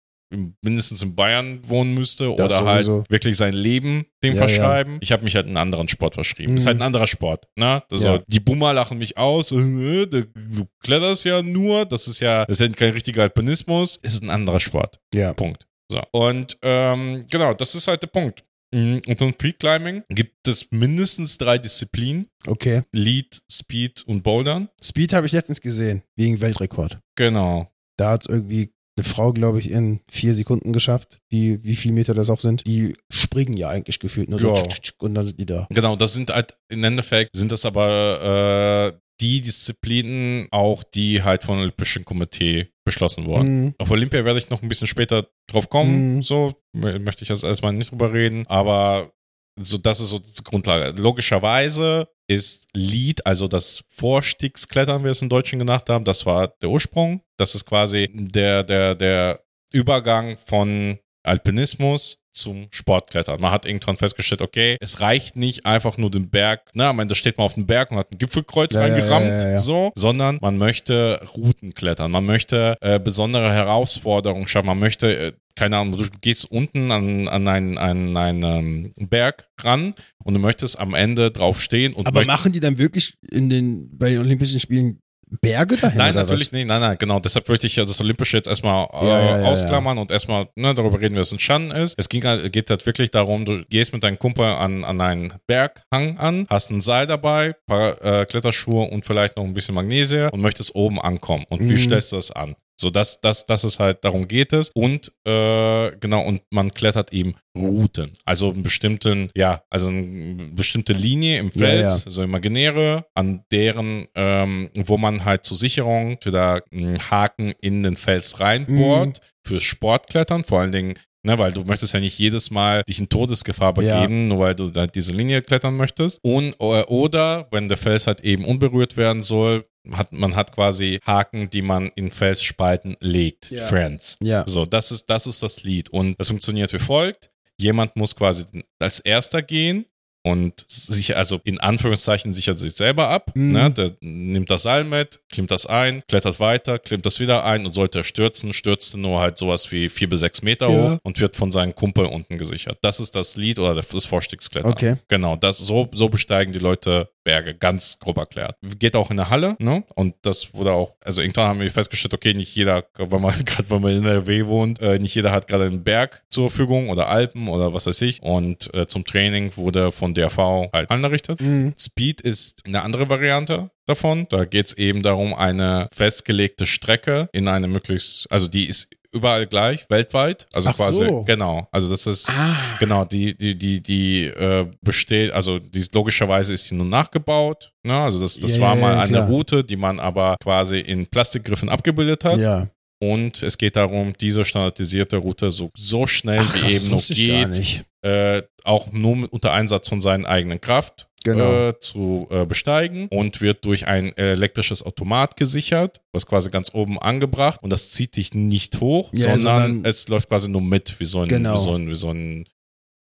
mindestens in Bayern wohnen müsste Das oder halt sowieso. wirklich sein Leben dem Ja, verschreiben. Ich habe mich halt einen anderen Sport verschrieben. Mhm. Ist halt ein anderer Sport. Ne? Das Ja. so, die Boomer lachen mich aus. äh, Du du kletterst ja nur. Das ist ja, das ist ja kein richtiger Alpinismus. Ist ein anderer Sport. Ja. Punkt. So. Und ähm, genau, das ist halt der Punkt. Mhm, Und im Free Climbing gibt es mindestens drei Disziplinen: Okay. Lead, Speed und Bouldern. Speed habe ich letztens gesehen, wegen Weltrekord. Genau. Da hat es irgendwie eine Frau, glaube ich, in vier Sekunden geschafft, die, wie viel Meter das auch sind. Die springen ja eigentlich gefühlt nur so Ja. und dann sind die da. Genau, das sind halt im Endeffekt sind das aber äh, die Disziplinen auch, die halt vom Olympischen Komitee beschlossen wurden. Mhm. Auf Olympia werde ich noch ein bisschen später drauf kommen. Mhm. So mö- möchte ich jetzt erstmal nicht drüber reden. Aber so, das ist so die Grundlage. Logischerweise ist Lead, also das Vorstiegsklettern, wie wir es im Deutschen genannt haben, das war der Ursprung. Das ist quasi der, der, der Übergang von Alpinismus zum Sportklettern. Man hat irgendwann festgestellt, okay, es reicht nicht einfach nur den Berg, ne, am Ende steht man auf dem Berg und hat ein Gipfelkreuz Ja, reingerammt, ja, ja, so, sondern man möchte Routen klettern, man möchte äh, besondere Herausforderungen schaffen, man möchte, äh, keine Ahnung, du gehst unten an, an einen, an einen ähm, Berg ran und du möchtest am Ende drauf stehen und Aber machen die dann wirklich in den, bei den Olympischen Spielen Berge dahin? Nein, natürlich was? nicht. Nein, nein, genau. Deshalb möchte ich ja das Olympische jetzt erstmal äh, Ja, ja, ja, ausklammern und erstmal ne, darüber reden, wie es ein Schanden ist. Es ging, halt- geht halt wirklich darum, du gehst mit deinem Kumpel an, an einen Berghang an, hast ein Seil dabei, paar äh, Kletterschuhe und vielleicht noch ein bisschen Magnesie und möchtest oben ankommen. Und wie Mhm. stellst du das an? So, das, das, das ist halt, darum geht es. Und äh, genau, und man klettert eben Routen. Also einen bestimmten, ja, also eine bestimmte Linie im Ja, Fels, so imaginäre, an deren, ähm, wo man halt zur Sicherung wieder einen Haken in den Fels reinbohrt, fürs Sportklettern, vor allen Dingen, ne, weil du möchtest ja nicht jedes Mal dich in Todesgefahr Ja. begeben, nur weil du da diese Linie klettern möchtest. Und, äh, oder wenn der Fels halt eben unberührt werden soll, hat, man hat quasi Haken, die man in Felsspalten legt. Ja. Friends. Ja. So, das ist, das ist das Lied. Und das funktioniert wie folgt. Jemand muss quasi als erster gehen und sich, also in Anführungszeichen sichert sich selber ab. Mhm. Ne? Der nimmt das Seil mit, klimmt das ein, klettert weiter, klimmt das wieder ein und sollte er stürzen, stürzt er nur halt sowas wie vier bis sechs Meter Ja. hoch und wird von seinem Kumpel unten gesichert. Das ist das Lied oder das Vorstiegsklettern. Okay. Genau, das, so, so besteigen die Leute Berge, ganz grob erklärt. Geht auch in der Halle, ne? Und das wurde auch, also irgendwann haben wir festgestellt, okay, nicht jeder, wenn man gerade wenn man in der W wohnt, äh, nicht jeder hat gerade einen Berg zur Verfügung oder Alpen oder was weiß ich. Und äh, zum Training wurde von DRV halt anrichtet. Mhm. Speed ist eine andere Variante davon. Da geht es eben darum, eine festgelegte Strecke in eine möglichst, also die ist überall gleich, weltweit. Also Ach quasi, so. genau. Also das ist, Ah. genau, die, die, die, die äh, besteht, also die, logischerweise ist die nur nachgebaut. Ne? Also das, das Ja, war ja, mal ja, eine klar. Route, die man aber quasi in Plastikgriffen abgebildet hat. Ja. Und es geht darum, diese standardisierte Route so, so schnell Ach, wie eben noch geht, äh, auch nur unter Einsatz von seinen eigenen Kraft Genau. äh, zu äh, besteigen und wird durch ein elektrisches Automat gesichert, was quasi ganz oben angebracht und das zieht dich nicht hoch, Ja, sondern, sondern- es läuft quasi nur mit, wie so ein, Genau. wie so ein, wie so ein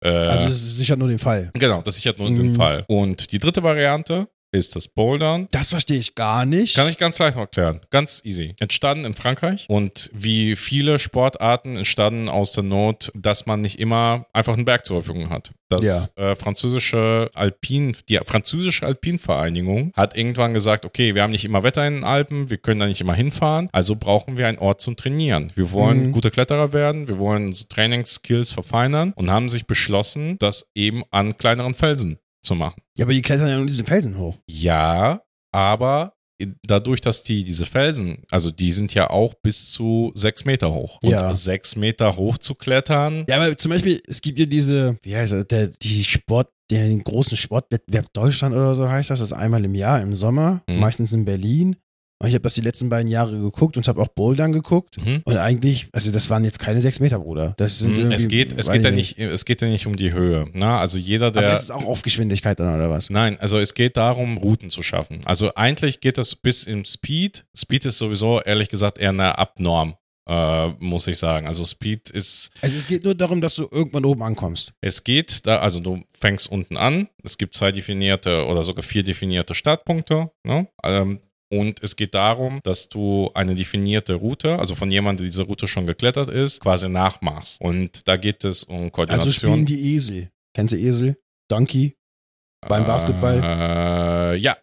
äh, Also es sichert nur den Fall. genau, das sichert nur den Mhm. Fall. Und die dritte Variante ist das Bouldern. Das verstehe ich gar nicht. Kann ich ganz leicht noch erklären. Ganz easy. Entstanden in Frankreich und wie viele Sportarten entstanden aus der Not, dass man nicht immer einfach einen Berg zur Verfügung hat. Das äh, französische Alpin, die französische Alpinvereinigung hat irgendwann gesagt, okay, wir haben nicht immer Wetter in den Alpen, wir können da nicht immer hinfahren, also brauchen wir einen Ort zum Trainieren. Wir wollen Mhm. gute Kletterer werden, wir wollen unsere Trainingsskills verfeinern und haben sich beschlossen, das eben an kleineren Felsen zu machen. ja, aber die klettern ja nur diesen Felsen hoch. Ja, aber dadurch, dass die diese Felsen, also die sind ja auch bis zu sechs Meter hoch. Und Ja. sechs Meter hoch zu klettern, Ja, aber zum Beispiel, es gibt ja diese, wie heißt das, der, die Sport, den großen Sportwettbewerb Deutschland oder so heißt das, das ist einmal im Jahr im Sommer, Mhm. meistens in Berlin. Und ich habe das die letzten beiden Jahre geguckt und habe auch Bouldern geguckt. Mhm. Und eigentlich, also das waren jetzt keine sechs Meter, Bruder. Das sind Mhm, es geht, es geht ja ich nicht, es geht ja nicht um die Höhe. Na, also jeder, Aber der. es ist auch auf Geschwindigkeit dann, oder was? Nein, also es geht darum, Routen zu schaffen. Also eigentlich geht das bis im Speed. Speed ist sowieso, ehrlich gesagt, eher eine Abnorm, äh, muss ich sagen. Also Speed ist, Also es geht nur darum, dass du irgendwann oben ankommst. es geht da, also du fängst unten an. Es gibt zwei definierte oder sogar vier definierte Startpunkte. Ne? Ähm, und es geht darum, dass du eine definierte Route, also von jemandem, der diese Route schon geklettert ist, quasi nachmachst. Und da geht es um Also Koordination. spielen die Esel. Kennst du Esel? Donkey? beim Basketball? Äh, ja,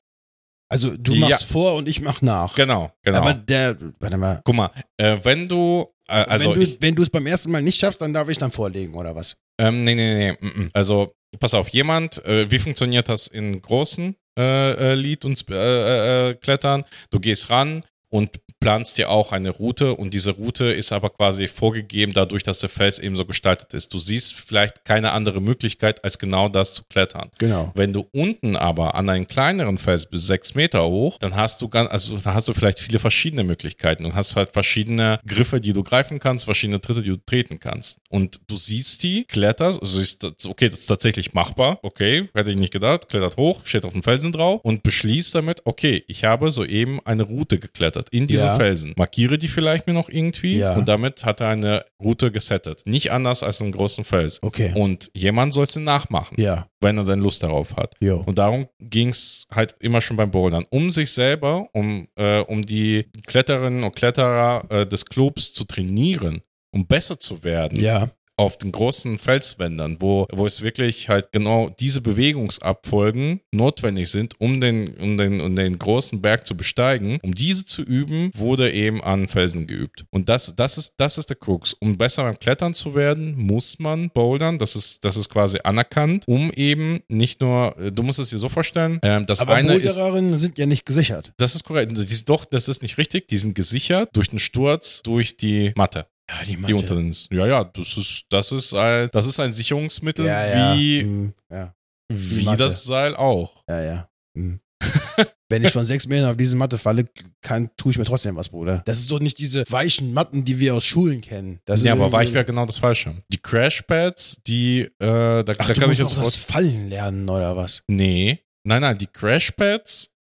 Also du Ja. machst vor und ich mach nach. genau, genau. Aber der, warte mal. Guck mal, äh, wenn du, äh, also wenn du es beim ersten Mal nicht schaffst, dann darf ich dann vorlegen, oder was? ähm, nee, nee, nee, mm, mm. also pass auf, jemand, äh, wie funktioniert das in großen äh, äh, Lied und Sp- äh, äh, Klettern? Du gehst ran und planst dir auch eine Route und diese Route ist aber quasi vorgegeben dadurch, dass der Fels eben so gestaltet ist. Du siehst vielleicht keine andere Möglichkeit, als genau das zu klettern. Genau. Wenn du unten aber an einen kleineren Fels bis sechs Meter hoch, dann hast du ganz, also da hast du vielleicht viele verschiedene Möglichkeiten und hast halt verschiedene Griffe, die du greifen kannst, verschiedene Tritte, die du treten kannst. Und du siehst die, kletterst, also ist das, okay, das ist tatsächlich machbar, okay, hätte ich nicht gedacht, klettert hoch, steht auf dem Felsen drauf und beschließt damit, okay, ich habe soeben eine Route geklettert in diesem Ja. Felsen. Markiere die vielleicht mir noch irgendwie Ja. und damit hat er eine Route gesettet. Nicht anders als einen großen Fels. Okay. Und jemand soll es nachmachen Ja. wenn er dann Lust darauf hat. Jo. Und darum ging es halt immer schon beim Bouldern. Um sich selber, um, äh, um die Kletterinnen und Kletterer äh, des Clubs zu trainieren, um besser zu werden Ja. Auf den großen Felswändern, wo, wo es wirklich halt genau diese Bewegungsabfolgen notwendig sind, um den, um, den, um den großen Berg zu besteigen. Um diese zu üben, wurde eben an Felsen geübt. Und das, das, ist, das ist der Krux. Um besser beim Klettern zu werden, muss man bouldern. Das ist, das ist quasi anerkannt, um eben nicht nur, du musst es dir so vorstellen, ähm, das Aber eine ist. Bouldererinnen sind ja nicht gesichert. Das ist korrekt. Die doch, das ist nicht richtig. Die sind gesichert durch den Sturz, durch die Matte. Ja, die Die unter den. Ja, ja, das ist, das ist ein, das ist ein Sicherungsmittel ja, ja. wie, Hm, ja. wie Matte. das Seil auch. Ja, ja. Hm. Wenn ich von sechs Metern auf diese Matte falle, kann, tue ich mir trotzdem was, Bruder. Das ist doch nicht diese weichen Matten, die wir aus Schulen kennen. Das ja, aber weich wäre genau das Falsche. Die Crashpads, die, äh, da, Ach, da du kann ich jetzt was. Fallen lernen, oder was? Nee, nein, nein, die Crashpads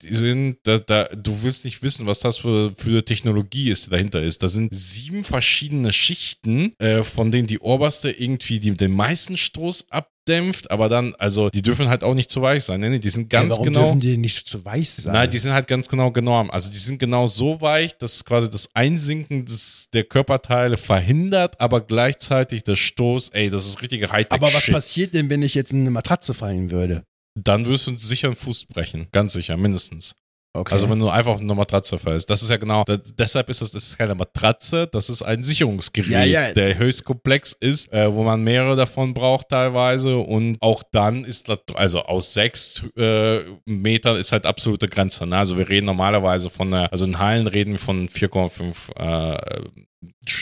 sind, da, da, du willst nicht wissen, was das für, für eine Technologie ist, die dahinter ist. Da sind sieben verschiedene Schichten, äh, von denen die oberste irgendwie die, den meisten Stoß abdämpft, aber dann, also die dürfen halt auch nicht zu weich sein. Nee, die sind ganz Ey, warum genau. dürfen die nicht zu weiß sein? Nein, die sind halt ganz genau genormt. Also die sind genau so weich, dass quasi das Einsinken des, der Körperteile verhindert, aber gleichzeitig der Stoß, ey, das ist richtige Hightech. aber was Shit. passiert denn, wenn ich jetzt in eine Matratze fallen würde? Dann wirst du sicher einen Fuß brechen. Ganz sicher, mindestens. Okay. Also wenn du einfach auf eine Matratze fällst. Das ist ja genau, da, deshalb ist es, das ist keine Matratze, das ist ein Sicherungsgerät, Ja, ja. der höchst komplex ist, äh, wo man mehrere davon braucht teilweise und auch dann ist das, also aus sechs äh, Metern ist halt absolute Grenze. Ne? Also wir reden normalerweise von, einer, also in Hallen reden wir von 4,5 äh,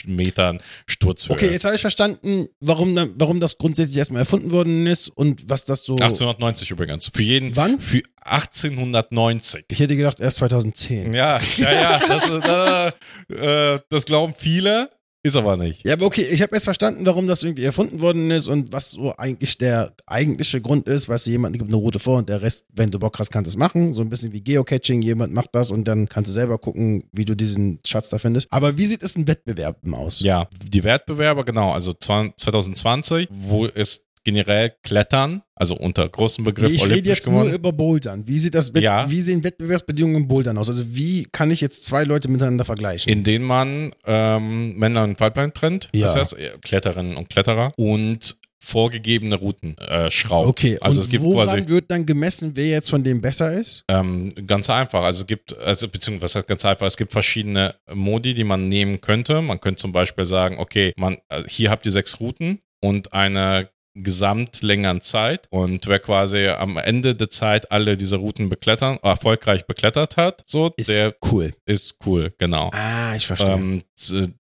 Metern Sturzhöhe. Okay, jetzt habe ich verstanden, warum, warum das grundsätzlich erstmal erfunden worden ist und was das so. 1890 übrigens. Für jeden. Wann? Für 1890. Ich hätte gedacht, erst 2010. Ja, ja, ja. Das, äh, äh, das glauben viele, ist aber nicht. Ja, aber okay, ich habe jetzt verstanden, warum das irgendwie erfunden worden ist und was so eigentlich der eigentliche Grund ist. Weißt du, jemand gibt eine Route vor und der Rest, wenn du Bock hast, kannst es machen. So ein bisschen wie Geocaching, jemand macht das und dann kannst du selber gucken, wie du diesen Schatz da findest. Aber wie sieht es in Wettbewerben aus? Ja, die Wettbewerber, genau, also 2020, wo es generell Klettern, also unter großem Begriff ich rede olympisch jetzt nur gewonnen. über Bouldern. Wie, sieht das Ja. wie sehen Wettbewerbsbedingungen im Bouldern aus? Also wie kann ich jetzt zwei Leute miteinander vergleichen? in denen man ähm, Männer und Weiblein trennt, Ja. das heißt äh, Kletterinnen und Kletterer und vorgegebene Routen äh, schraubt. okay, also und es gibt woran quasi wird dann gemessen, wer jetzt von dem besser ist? ähm, ganz einfach. Also es gibt, also beziehungsweise ganz einfach, es gibt verschiedene Modi, die man nehmen könnte. Man könnte zum Beispiel sagen, okay, man, äh, hier habt ihr sechs Routen und eine Gesamtlänge an Zeit und wer quasi am Ende der Zeit alle diese Routen beklettern, erfolgreich beklettert hat, so, Ist der cool. ist cool, genau. Ah, ich verstehe. Ähm,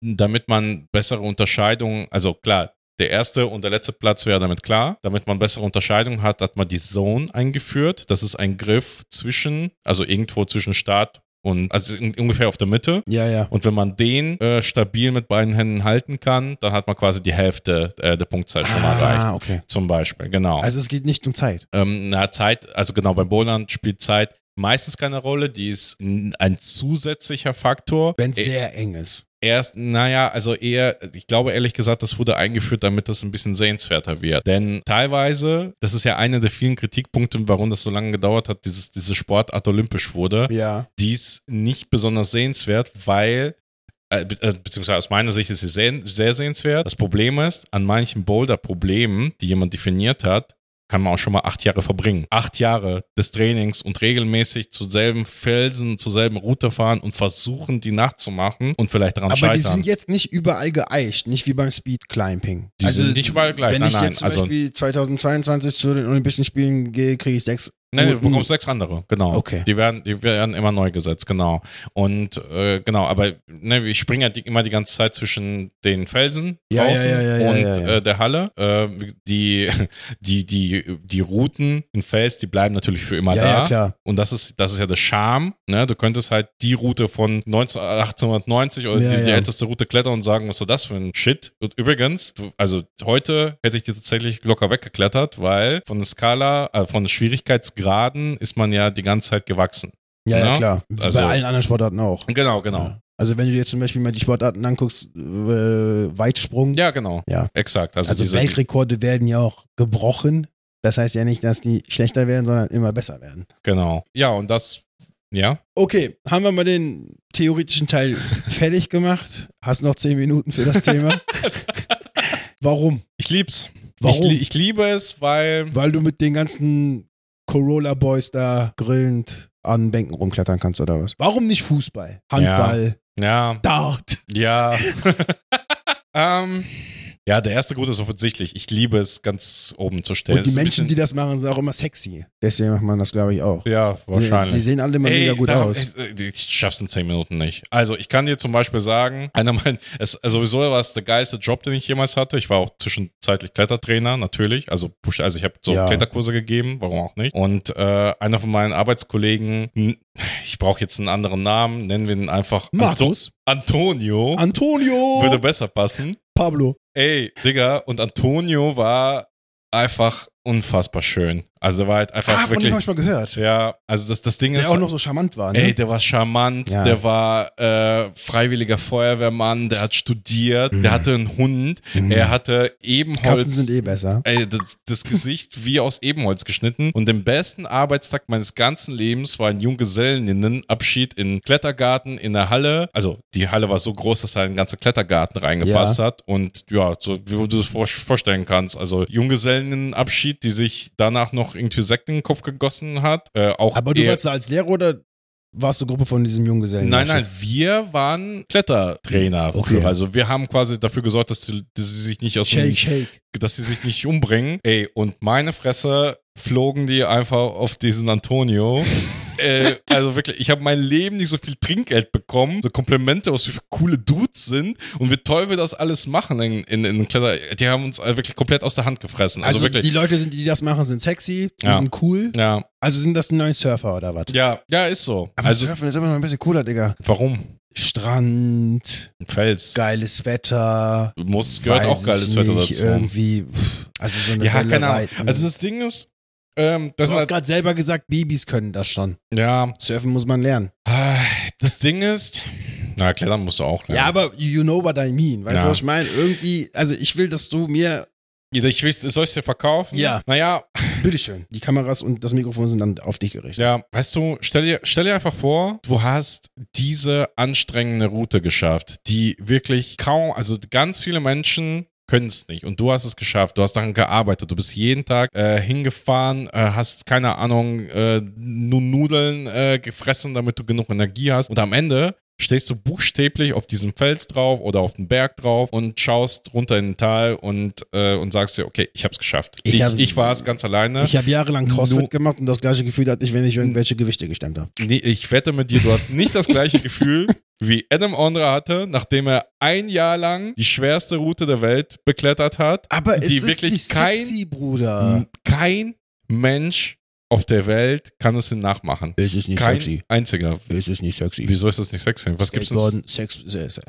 damit man bessere Unterscheidungen, also klar, der erste und der letzte Platz wäre damit klar. Damit man bessere Unterscheidungen hat, hat man die Zone eingeführt. Das ist ein Griff zwischen, also irgendwo zwischen Start und, also ungefähr auf der Mitte. ja, ja. Und wenn man den äh, stabil mit beiden Händen halten kann, dann hat man quasi die Hälfte äh, der Punktzahl schon mal erreicht. Ah, okay. Zum Beispiel, genau. Also es geht nicht um Zeit. Ähm, na, Zeit, also genau, beim Bowlern spielt Zeit meistens keine Rolle. Die ist ein zusätzlicher Faktor. Wenn es Ä- sehr eng ist. Erst, naja, also eher, ich glaube ehrlich gesagt, das wurde eingeführt, damit das ein bisschen sehenswerter wird. Denn teilweise, das ist ja einer der vielen Kritikpunkte, warum das so lange gedauert hat, dieses, diese Sportart olympisch wurde, Ja. die ist nicht besonders sehenswert, weil äh, äh, beziehungsweise aus meiner Sicht ist sie sehr, sehr sehenswert. Das Problem ist, an manchen Boulder-Problemen, die jemand definiert hat, kann man auch schon mal acht Jahre verbringen. Acht Jahre des Trainings und regelmäßig zu selben Felsen, zur selben Route fahren und versuchen, die nachzumachen und vielleicht daran Aber scheitern. die sind jetzt nicht überall geeicht, nicht wie beim Speed Climbing. Die sind nicht überall gleich, Wenn nein, ich nein, jetzt zum also- Beispiel 2022 zu den Olympischen Spielen gehe, kriege ich sechs. Nein, du bekommst sechs andere, genau. Okay. Die werden, die werden immer neu gesetzt, genau. Und äh, genau, aber ne, ich springe ja die, immer die ganze Zeit zwischen den Felsen Ja, draußen ja, ja, und. Äh, der Halle. Äh, die, die, die, die Routen im Fels, die bleiben natürlich für immer da. ja, klar. Und das ist, das ist ja der Charme. Ne? Du könntest halt die Route von 19, 1890 oder die, die älteste Route klettern und sagen, was ist das für ein Shit? Und übrigens, also heute hätte ich die tatsächlich locker weggeklettert, weil von der Skala, äh, von den Schwierigkeitsgraden ist man ja die ganze Zeit gewachsen. Ja, ja, Ja, klar. also- Bei allen anderen Sportarten auch. Genau, genau. Ja. Also wenn du dir zum Beispiel mal die Sportarten anguckst, äh, Weitsprung. Ja, genau. Ja. Exakt. Also, Also, Weltrekorde werden ja auch gebrochen. Das heißt ja nicht, dass die schlechter werden, sondern immer besser werden. genau. Ja, und das, ja. Okay, haben wir mal den theoretischen Teil fertig gemacht. Hast noch zehn Minuten für das Thema. Warum? Ich lieb's. Warum? Ich, ich liebe es, weil Weil du mit den ganzen Corolla Boys da grillend an Bänken rumklettern kannst oder was? Warum nicht Fußball? Handball, ja, Dart. Ja. ähm, ja, der erste Grund ist offensichtlich. Ich liebe es, ganz oben zu stellen. Und die Menschen, die das machen, sind auch immer sexy. Deswegen macht man das, glaube ich, auch. Ja, Die, wahrscheinlich. die sehen alle immer Ey, mega gut darum- aus. Ich, ich schaff's in 10 Minuten nicht. Also, ich kann dir zum Beispiel sagen, einer meiner, es, also sowieso war es der geilste Job, den ich jemals hatte. Ich war auch zwischenzeitlich Klettertrainer, natürlich. Also, also ich habe so Ja. Kletterkurse gegeben, warum auch nicht. Und äh, einer von meinen Arbeitskollegen, ich brauche jetzt einen anderen Namen, nennen wir ihn einfach Anto Markus. Antonio. Antonio. würde besser passen. Pablo. Ey, Digga, und Antonio war einfach unfassbar schön. Also, der war halt einfach Ah, von dem wirklich. habe ich mal gehört. Ja, also das, das Ding Der ist. auch noch so charmant war, ne? Ey, der war charmant, Ja. der war äh, freiwilliger Feuerwehrmann, der hat studiert, der hatte einen Hund, er hatte Ebenholz. Mhm. Katzen sind eh besser. Ey, das, das Gesicht wie aus Ebenholz geschnitten. Und den besten Arbeitstag meines ganzen Lebens war ein Junggesellinnenabschied in Klettergarten in der Halle. Also die Halle war so groß, dass da ein ganzer Klettergarten reingepasst Ja. hat. Und ja, so wie du das vor, vorstellen kannst. Also Junggesellinnenabschied, die sich danach noch irgendwie Sekt in den Kopf gegossen hat. Äh, auch Aber du warst da als Lehrer oder warst du Gruppe von diesem Junggesellen? Nein, nein, wir waren Klettertrainer. Okay. Für. Also wir haben quasi dafür gesorgt, dass sie, dass sie sich nicht aus dem, Shake, shake. dass sie sich nicht umbringen. Ey, und meine Fresse flogen die einfach auf diesen Antonio. äh, also wirklich, ich habe mein Leben nicht so viel Trinkgeld bekommen, so Komplimente, was für coole Dudes sind und wie toll wir das alles machen in, in, in Kletter. Die haben uns wirklich komplett aus der Hand gefressen. Also, Also, wirklich. die Leute, sind, die das machen, sind sexy, die Ja. sind cool. ja, Also sind das die neuen Surfer oder was? ja, ja, ist so. Aber also, Surfen ist immer noch ein bisschen cooler, Digga. warum? Strand, Fels. geiles Wetter. Muss, gehört auch geiles Wetter dazu. Irgendwie, pff, also so eine Ja, keine Ahnung. Also das Ding ist, ähm, das du hast gerade selber gesagt, Babys können das schon. ja, Surfen muss man lernen. ah, das Ding ist, na, klettern musst du auch lernen. Ja, aber you know what I mean. Weißt Ja. du, was ich meine? Irgendwie, also ich will, dass du mir, Ich will, soll ich dir verkaufen? Ja. Naja, bitteschön, die Kameras und das Mikrofon sind dann auf dich gerichtet. ja, weißt du, stell dir, stell dir einfach vor, du hast diese anstrengende Route geschafft, die wirklich kaum, also ganz viele Menschen können es nicht und du hast es geschafft, du hast daran gearbeitet, du bist jeden Tag äh, hingefahren, äh, hast keine Ahnung, äh, nur Nudeln äh, gefressen, damit du genug Energie hast und am Ende stehst du buchstäblich auf diesem Fels drauf oder auf dem Berg drauf und schaust runter in den Tal und, äh, und sagst dir, okay, ich hab's geschafft. Ich Ich, hab- ich war es ganz alleine. Ich habe jahrelang Crossfit Nur- gemacht und das gleiche Gefühl hatte ich, wenn ich irgendwelche Gewichte gestemmt habe. Nee, ich wette mit dir, du hast nicht das gleiche Gefühl, wie Adam Ondra hatte, nachdem er ein Jahr lang die schwerste Route der Welt beklettert hat. Aber es Die ist wirklich nicht kein- sexy, Bruder. Kein Mensch auf der Welt kann es nachmachen. Es ist nicht Kein sexy. einziger. Es ist nicht sexy. Wieso ist das nicht sexy? Was gibt's denn? Sex, Se- Se-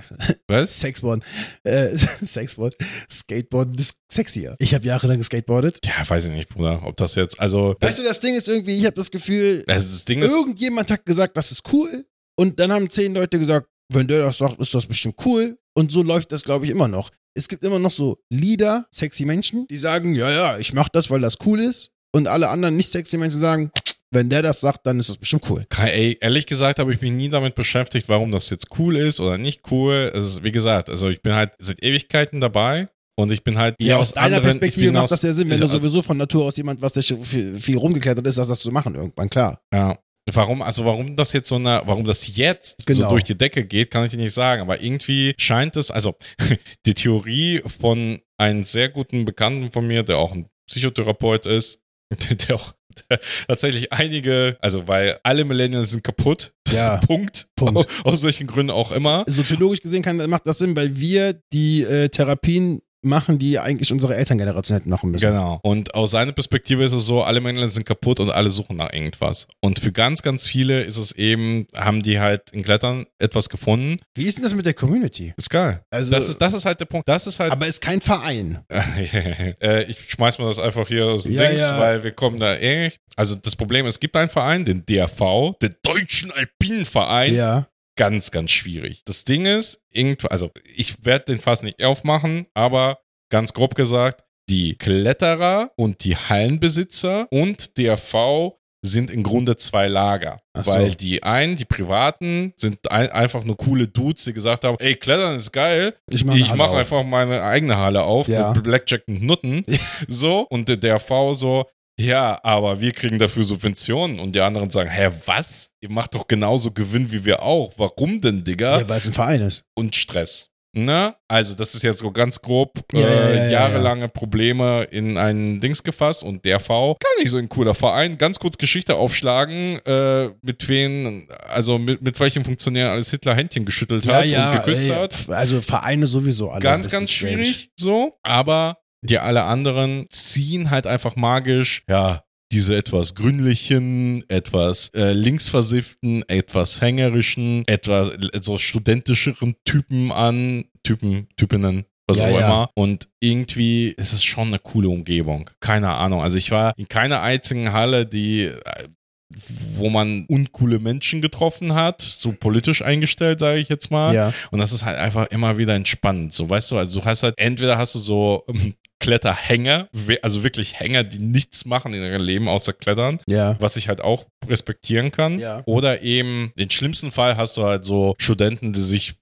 Was? Sexboarden, äh, Sexboard, Skateboarden ist sexier. Ich habe jahrelang geskateboardet. Ja, weiß ich nicht, Bruder. Ob das jetzt, also, Weißt du, das Ding ist irgendwie, ich habe das Gefühl, das, das Ding ist, irgendjemand hat gesagt, das ist cool. Und dann haben zehn Leute gesagt, wenn der das sagt, ist das bestimmt cool. Und so läuft das, glaube ich, immer noch. Es gibt immer noch so Leader, sexy Menschen, die sagen, ja, ja, ich mache das, weil das cool ist. Und alle anderen nicht sexy Menschen sagen, wenn der das sagt, dann ist das bestimmt cool. Ey, ehrlich gesagt habe ich mich nie damit beschäftigt, warum das jetzt cool ist oder nicht cool. Es ist, wie gesagt, also ich bin halt seit Ewigkeiten dabei und ich bin halt Ja, aus aus deiner anderen, Perspektive macht aus- das ja Sinn, wenn du sowieso von Natur aus jemand, was der viel, viel rumgeklettert ist, das das zu machen irgendwann, klar. Ja. Warum, also warum das jetzt so eine, warum das jetzt so Genau. durch die Decke geht, kann ich dir nicht sagen. Aber irgendwie scheint es, also die Theorie von einem sehr guten Bekannten von mir, der auch ein Psychotherapeut ist, der auch der tatsächlich einige, also weil alle Millennials sind kaputt. Ja. Punkt. Punkt. Aus welchen Gründen auch immer. Soziologisch gesehen kann, macht das Sinn, weil wir die äh, Therapien machen, die eigentlich unsere Elterngeneration hätten machen müssen. Genau. Und aus seiner Perspektive ist es so, alle Millennials sind kaputt und alle suchen nach irgendwas. Und für ganz, ganz viele ist es eben, haben die halt in Klettern etwas gefunden. Wie ist denn das mit der Community? Ist geil. Also- das, ist, das ist halt der Punkt. Das ist halt. Aber ist kein Verein. äh, ich schmeiß mal das einfach hier aus dem Ja, Dings, ja. weil wir kommen da eh. Also das Problem ist, es gibt einen Verein, den DRV, den Deutschen Alpinverein. Ja. Ganz, ganz schwierig. Das Ding ist, irgendwo, also ich werde den fast nicht aufmachen, aber ganz grob gesagt, die Kletterer und die Hallenbesitzer und DRV sind im Grunde zwei Lager. So. Weil die einen, die Privaten, sind ein, einfach nur coole Dudes, die gesagt haben, ey, Klettern ist geil, Ich mache ich mache einfach meine eigene Halle auf Ja. mit Blackjack und Nutten. so. Und der DRV so, ja, aber wir kriegen dafür Subventionen. Und die anderen sagen, hä, was? Ihr macht doch genauso Gewinn wie wir auch. Warum denn, Digga? Ja, weil es ein Verein ist. Und Stress. Ne? Also, das ist jetzt so ganz grob Ja, äh, ja, ja, ja, jahrelange Probleme in einen Dings gefasst und der V, gar nicht so ein cooler Verein. Ganz kurz Geschichte aufschlagen, äh, mit wen, also mit, mit welchem Funktionär alles Hitler Händchen geschüttelt hat und geküsst ey, hat. Also Vereine sowieso alle. Ganz, ganz ist strange. schwierig, so. Aber die alle anderen ziehen halt einfach magisch, ja, diese etwas grünlichen, etwas äh, linksversifften, etwas hängerischen, etwas äh, so studentischeren Typen an, Typen, Typinnen, was Ja, auch ja. immer. Und irgendwie ist es schon eine coole Umgebung. Keine Ahnung. Also ich war in keiner einzigen Halle, die äh, wo man uncoole Menschen getroffen hat, so politisch eingestellt, sage ich jetzt mal. Ja. Und das ist halt einfach immer wieder entspannend. So, weißt du, also du hast halt, entweder hast du so ähm, Kletterhänger, also wirklich Hänger, die nichts machen in ihrem Leben außer Klettern, Ja. was ich halt auch respektieren kann. Ja. Oder eben, den schlimmsten Fall hast du halt so Studenten, die sich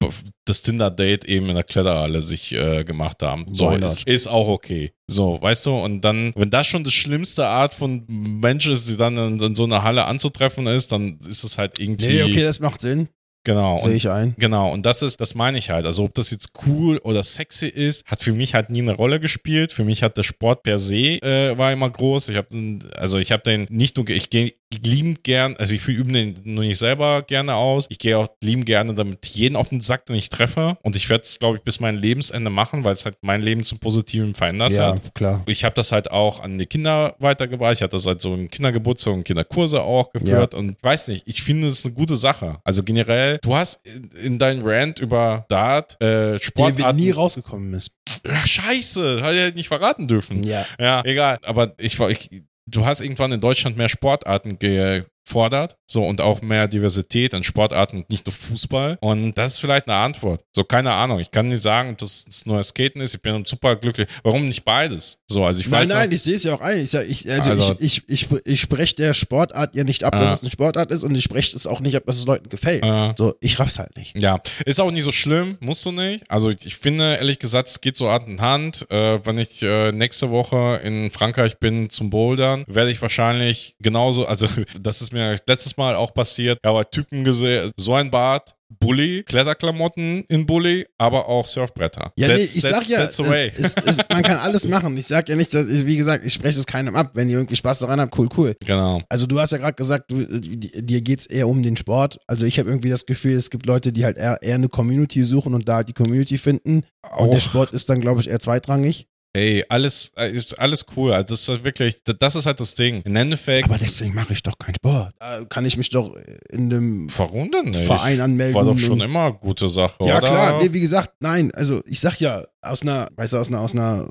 das Tinder-Date eben in der Kletterhalle sich äh, gemacht haben. So, ist, ist auch okay. So, weißt du, und dann, wenn das schon die schlimmste Art von Mensch ist, die dann in, in so einer Halle anzutreffen ist, dann ist es halt irgendwie. Nee, okay, das macht Sinn. Genau. Sehe ich ein. Genau, und das ist, das meine ich halt. Also ob das jetzt cool oder sexy ist, hat für mich halt nie eine Rolle gespielt. Für mich hat der Sport per se äh, war immer groß. Ich habe, also ich habe den nicht nur, ich gehe liebend gern, also ich übe den nur nicht selber gerne aus. Ich gehe auch liebend gerne damit jeden auf den Sack, den ich treffe. Und ich werde es, glaube ich, bis mein Lebensende machen, weil es halt mein Leben zum Positiven verändert Ja, hat. klar. Ich habe das halt auch an die Kinder weitergebracht. Ich hatte das halt so in Kindergeburtstag und Kinderkurse auch geführt. Und weiß nicht, ich finde es eine gute Sache. Also generell, du hast in, in deinem Rant über Dart, äh, Der Sportarten. nie rausgekommen ist. Ach, scheiße, hat er nicht verraten dürfen. Ja. Ja, egal. Aber ich war, ich, du hast irgendwann in Deutschland mehr Sportarten gefordert. So, und auch mehr Diversität in Sportarten, nicht nur Fußball. Und das ist vielleicht eine Antwort. So, keine Ahnung. Ich kann nicht sagen, ob das das neue Skaten ist. Ich bin super glücklich. Warum nicht beides? So, also ich Nein, weiß nein, noch, ich sehe es ja auch ein. Ich, ich, also Also- ich, ich, ich, ich spreche der Sportart ja nicht ab, dass Ah. es eine Sportart ist und ich spreche es auch nicht ab, dass es Leuten gefällt. Ah. So, ich raff's halt nicht. Ja, ist auch nicht so schlimm, musst du nicht. Also ich, ich finde, ehrlich gesagt, es geht so Hand in Hand. Äh, wenn ich äh, nächste Woche in Frankreich bin zum Bouldern, werde ich wahrscheinlich genauso, also das ist mir letztes Mal auch passiert, ich habe Typen gesehen, so ein Bart, Bully, Kletterklamotten in Bully, aber auch Surfbretter. Ja, That's- nee, ich sag ja, es, es, man kann alles machen. Ich sag ja nicht, dass, wie gesagt, ich spreche es keinem ab. Wenn ihr irgendwie Spaß daran habt, cool, cool. genau. Also du hast ja gerade gesagt, du, di- dir geht's eher um den Sport. Also ich habe irgendwie das Gefühl, es gibt Leute, die halt eher, eher eine Community suchen und da halt die Community finden. Und der Auch- Sport ist dann, glaube ich, eher zweitrangig. Ey, alles, äh, ist alles cool. Also das ist halt wirklich, das ist halt das Ding. Im Endeffekt, Aber deswegen mache ich doch keinen Sport. Da kann ich mich doch in einem warum denn nicht? Verein anmelden. War doch schon immer eine gute Sache, Ja, oder? klar. Nee, wie gesagt, nein. Also ich sag ja, aus einer, weißt du, aus einer, aus einer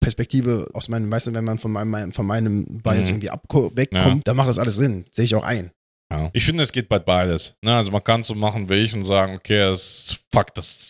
Perspektive, aus meinem, weißt du, wenn man von meinem, von meinem Bias Mhm. irgendwie wegkommt, dann macht das alles Sinn. Sehe ich auch ein. Ja. Ich finde, es geht bei beides. Ne? Also man kann es so machen wie ich und sagen, okay, das ist, fuck, das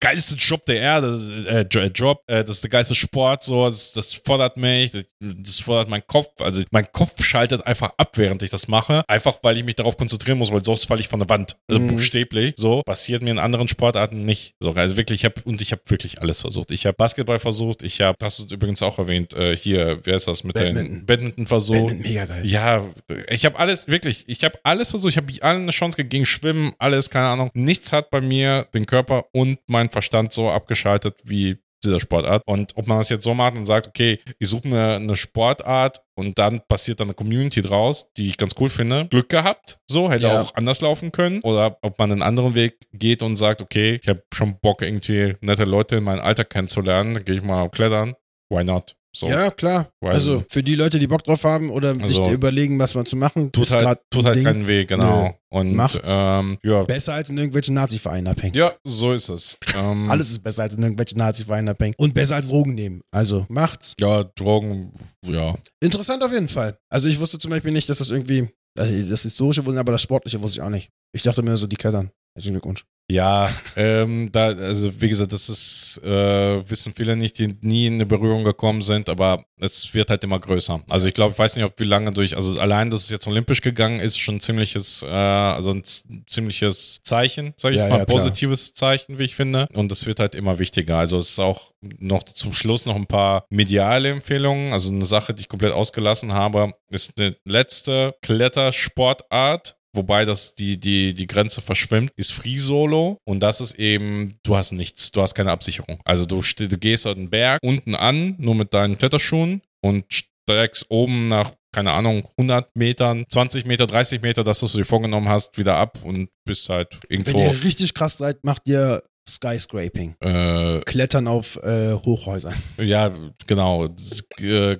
geilste Job der Erde, das ist, äh, äh, Job, äh, das ist der geilste Sport, so, das, das fordert mich, das, das fordert meinen Kopf. Also mein Kopf schaltet einfach ab, während ich das mache, einfach weil ich mich darauf konzentrieren muss, weil sonst falle ich von der Wand. Also Mhm. buchstäblich. So passiert mir in anderen Sportarten nicht. So, also wirklich, ich habe und ich habe wirklich alles versucht. Ich habe Basketball versucht, ich habe, hast du übrigens auch erwähnt, äh, hier, wer ist das mit den Badminton. Badminton versucht. Badminton, mega geil. Ja, ich habe alles, wirklich, ich habe alles versucht, ich habe allen eine Chance gegeben, Schwimmen, alles, keine Ahnung. Nichts hat bei mir den Körper und meinen Verstand so abgeschaltet wie dieser Sportart. Und ob man das jetzt so macht und sagt, okay, ich suche mir eine Sportart und dann passiert dann eine Community draus, die ich ganz cool finde. Glück gehabt, so, hätte Ja. auch anders laufen können. Oder ob man einen anderen Weg geht und sagt, okay, ich habe schon Bock, irgendwie nette Leute in meinem Alter kennenzulernen, dann gehe ich mal klettern. Why not? So. Ja, klar. Weil- also für die Leute, die Bock drauf haben oder sich Also- überlegen, was man zu machen, Tut halt, tut halt Ding. keinen Weg, genau. Und Macht's. ähm, ja, Besser als in irgendwelchen Nazi-Vereinen abhängen. ja, so ist es. Ähm, Alles ist besser als in irgendwelchen Nazi-Vereinen abhängen. Und besser als Drogen nehmen. Also macht's. Ja, Drogen, ja. Interessant auf jeden Fall. Also ich wusste zum Beispiel nicht, dass das irgendwie, also das Historische wusste, aber das Sportliche wusste ich auch nicht. Ich dachte mir so, die klettern. Herzlichen Glückwunsch. Ja, ähm, da, also wie gesagt, das ist, äh, wissen viele nicht, die nie in eine Berührung gekommen sind, aber es wird halt immer größer. Also ich glaube, ich weiß nicht, ob wie lange durch, also allein, dass es jetzt olympisch gegangen ist, schon ein ziemliches, äh, also ein ziemliches Zeichen, sage ich Ja, mal, ja, positives Zeichen, wie ich finde. Und es wird halt immer wichtiger. Also es ist auch noch zum Schluss noch ein paar mediale Empfehlungen. Also eine Sache, die ich komplett ausgelassen habe, ist eine letzte Klettersportart, wobei das die, die, die Grenze verschwimmt, ist Free Solo. Und das ist eben, du hast nichts, du hast keine Absicherung. Also du, du gehst einen Berg unten an, nur mit deinen Kletterschuhen und steigst oben nach, keine Ahnung, 100 Metern, 20 Meter, 30 Meter, das, was du dir vorgenommen hast, wieder ab und bist halt Wenn irgendwo. ihr richtig krass seid, macht ihr Skyscraping. Äh, Klettern auf äh, Hochhäusern. Ja, genau. Das, äh,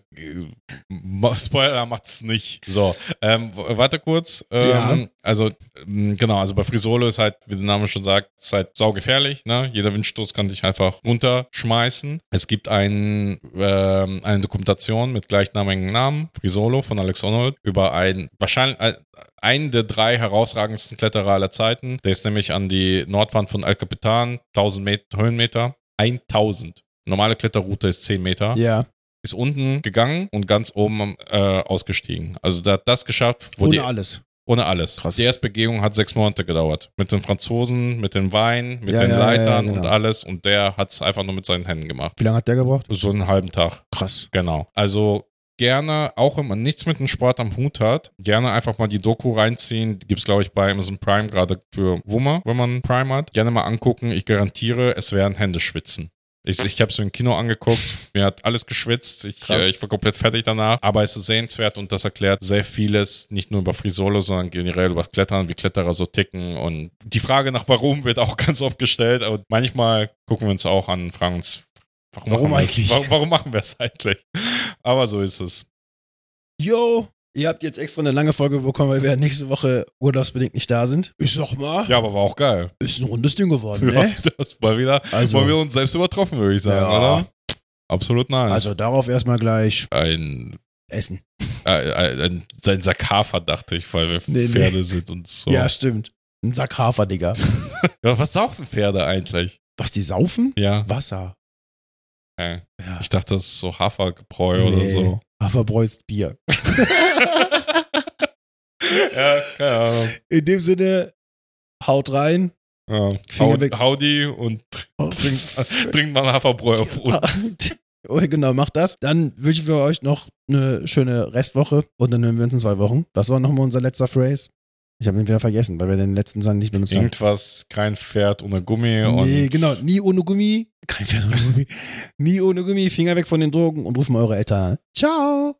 Spoiler macht's nicht. So, ähm, warte kurz. Ähm, Ja. Also, ähm, genau, also bei Frisolo ist halt, wie der Name schon sagt, ist halt saugefährlich. Ne? Jeder Windstoß kann dich einfach runterschmeißen. Es gibt ein, ähm, eine Dokumentation mit gleichnamigen Namen, Frisolo von Alex Honnold, über ein, wahrscheinlich, ein, einen der drei herausragendsten Kletterer aller Zeiten. Der ist nämlich an die Nordwand von El Capitan, 1000 Meter, Höhenmeter, 1000. Normale Kletterroute ist 10 Meter Ja. ist unten gegangen und ganz oben äh, ausgestiegen. Also der hat das geschafft, Ohne die, alles. ohne alles. Krass. Die Erstbegehung hat sechs Monate gedauert. Mit den Franzosen, mit den Wein, mit Ja, den ja, Leitern ja, und genau. alles. Und der hat es einfach nur mit seinen Händen gemacht. Wie lange hat der gebraucht? So einen halben Tag. Krass. Genau. Also gerne, auch wenn man nichts mit dem Sport am Hut hat, gerne einfach mal die Doku reinziehen. Die gibt's glaube ich, bei Amazon Prime, gerade für Wummer, wenn man Prime hat. Gerne mal angucken. Ich garantiere, es werden Hände schwitzen. Ich, ich habe es mir im Kino angeguckt, mir hat alles geschwitzt, ich, äh, ich war komplett fertig danach, aber es ist sehenswert und das erklärt sehr vieles, nicht nur über Free Solo, sondern generell über das Klettern, wie Kletterer so ticken und die Frage nach warum wird auch ganz oft gestellt und manchmal gucken wir uns auch an fragen uns, warum, Warum machen wir es? eigentlich? Warum, warum machen wir es eigentlich? Aber so ist es. Yo, ihr habt jetzt extra eine lange Folge bekommen, weil wir nächste Woche urlaubsbedingt nicht da sind. Ich sag mal, Ja, aber war auch geil. ist ein rundes Ding geworden, Ja, ne? das war wieder, Also- wollen wir uns selbst übertroffen, würde ich sagen, Ja. oder? Absolut nice. Also darauf erstmal gleich ein essen. äh, ein, sein Sakafa, dachte ich, weil wir Nee, nee. Pferde sind und so. Ja, stimmt. Ein Sack Hafer, Digga. Ja, was saufen Pferde eigentlich? Was, die saufen? Ja, Wasser. Okay. Ja. ich dachte, das ist so Hafergebräu oder Nee. so. Haferbräust Bier. ja, keine Ahnung. In dem Sinne, haut rein. Ja. Finger. Howdy und trinkt, trinkt mal Haferbräu auf uns. Oh, genau, macht das. Dann wünschen wir euch noch eine schöne Restwoche und dann hören wir uns in zwei Wochen. Das war nochmal unser letzter Phrase. Ich habe ihn wieder vergessen, weil wir den letzten Sang nicht benutzt haben. Irgendwas, kein Pferd ohne Gummi und Nee, genau. Nie ohne Gummi. Kein Pferd ohne Gummi. Nie ohne Gummi. Finger weg von den Drogen und rufen eure Eltern an. Ciao.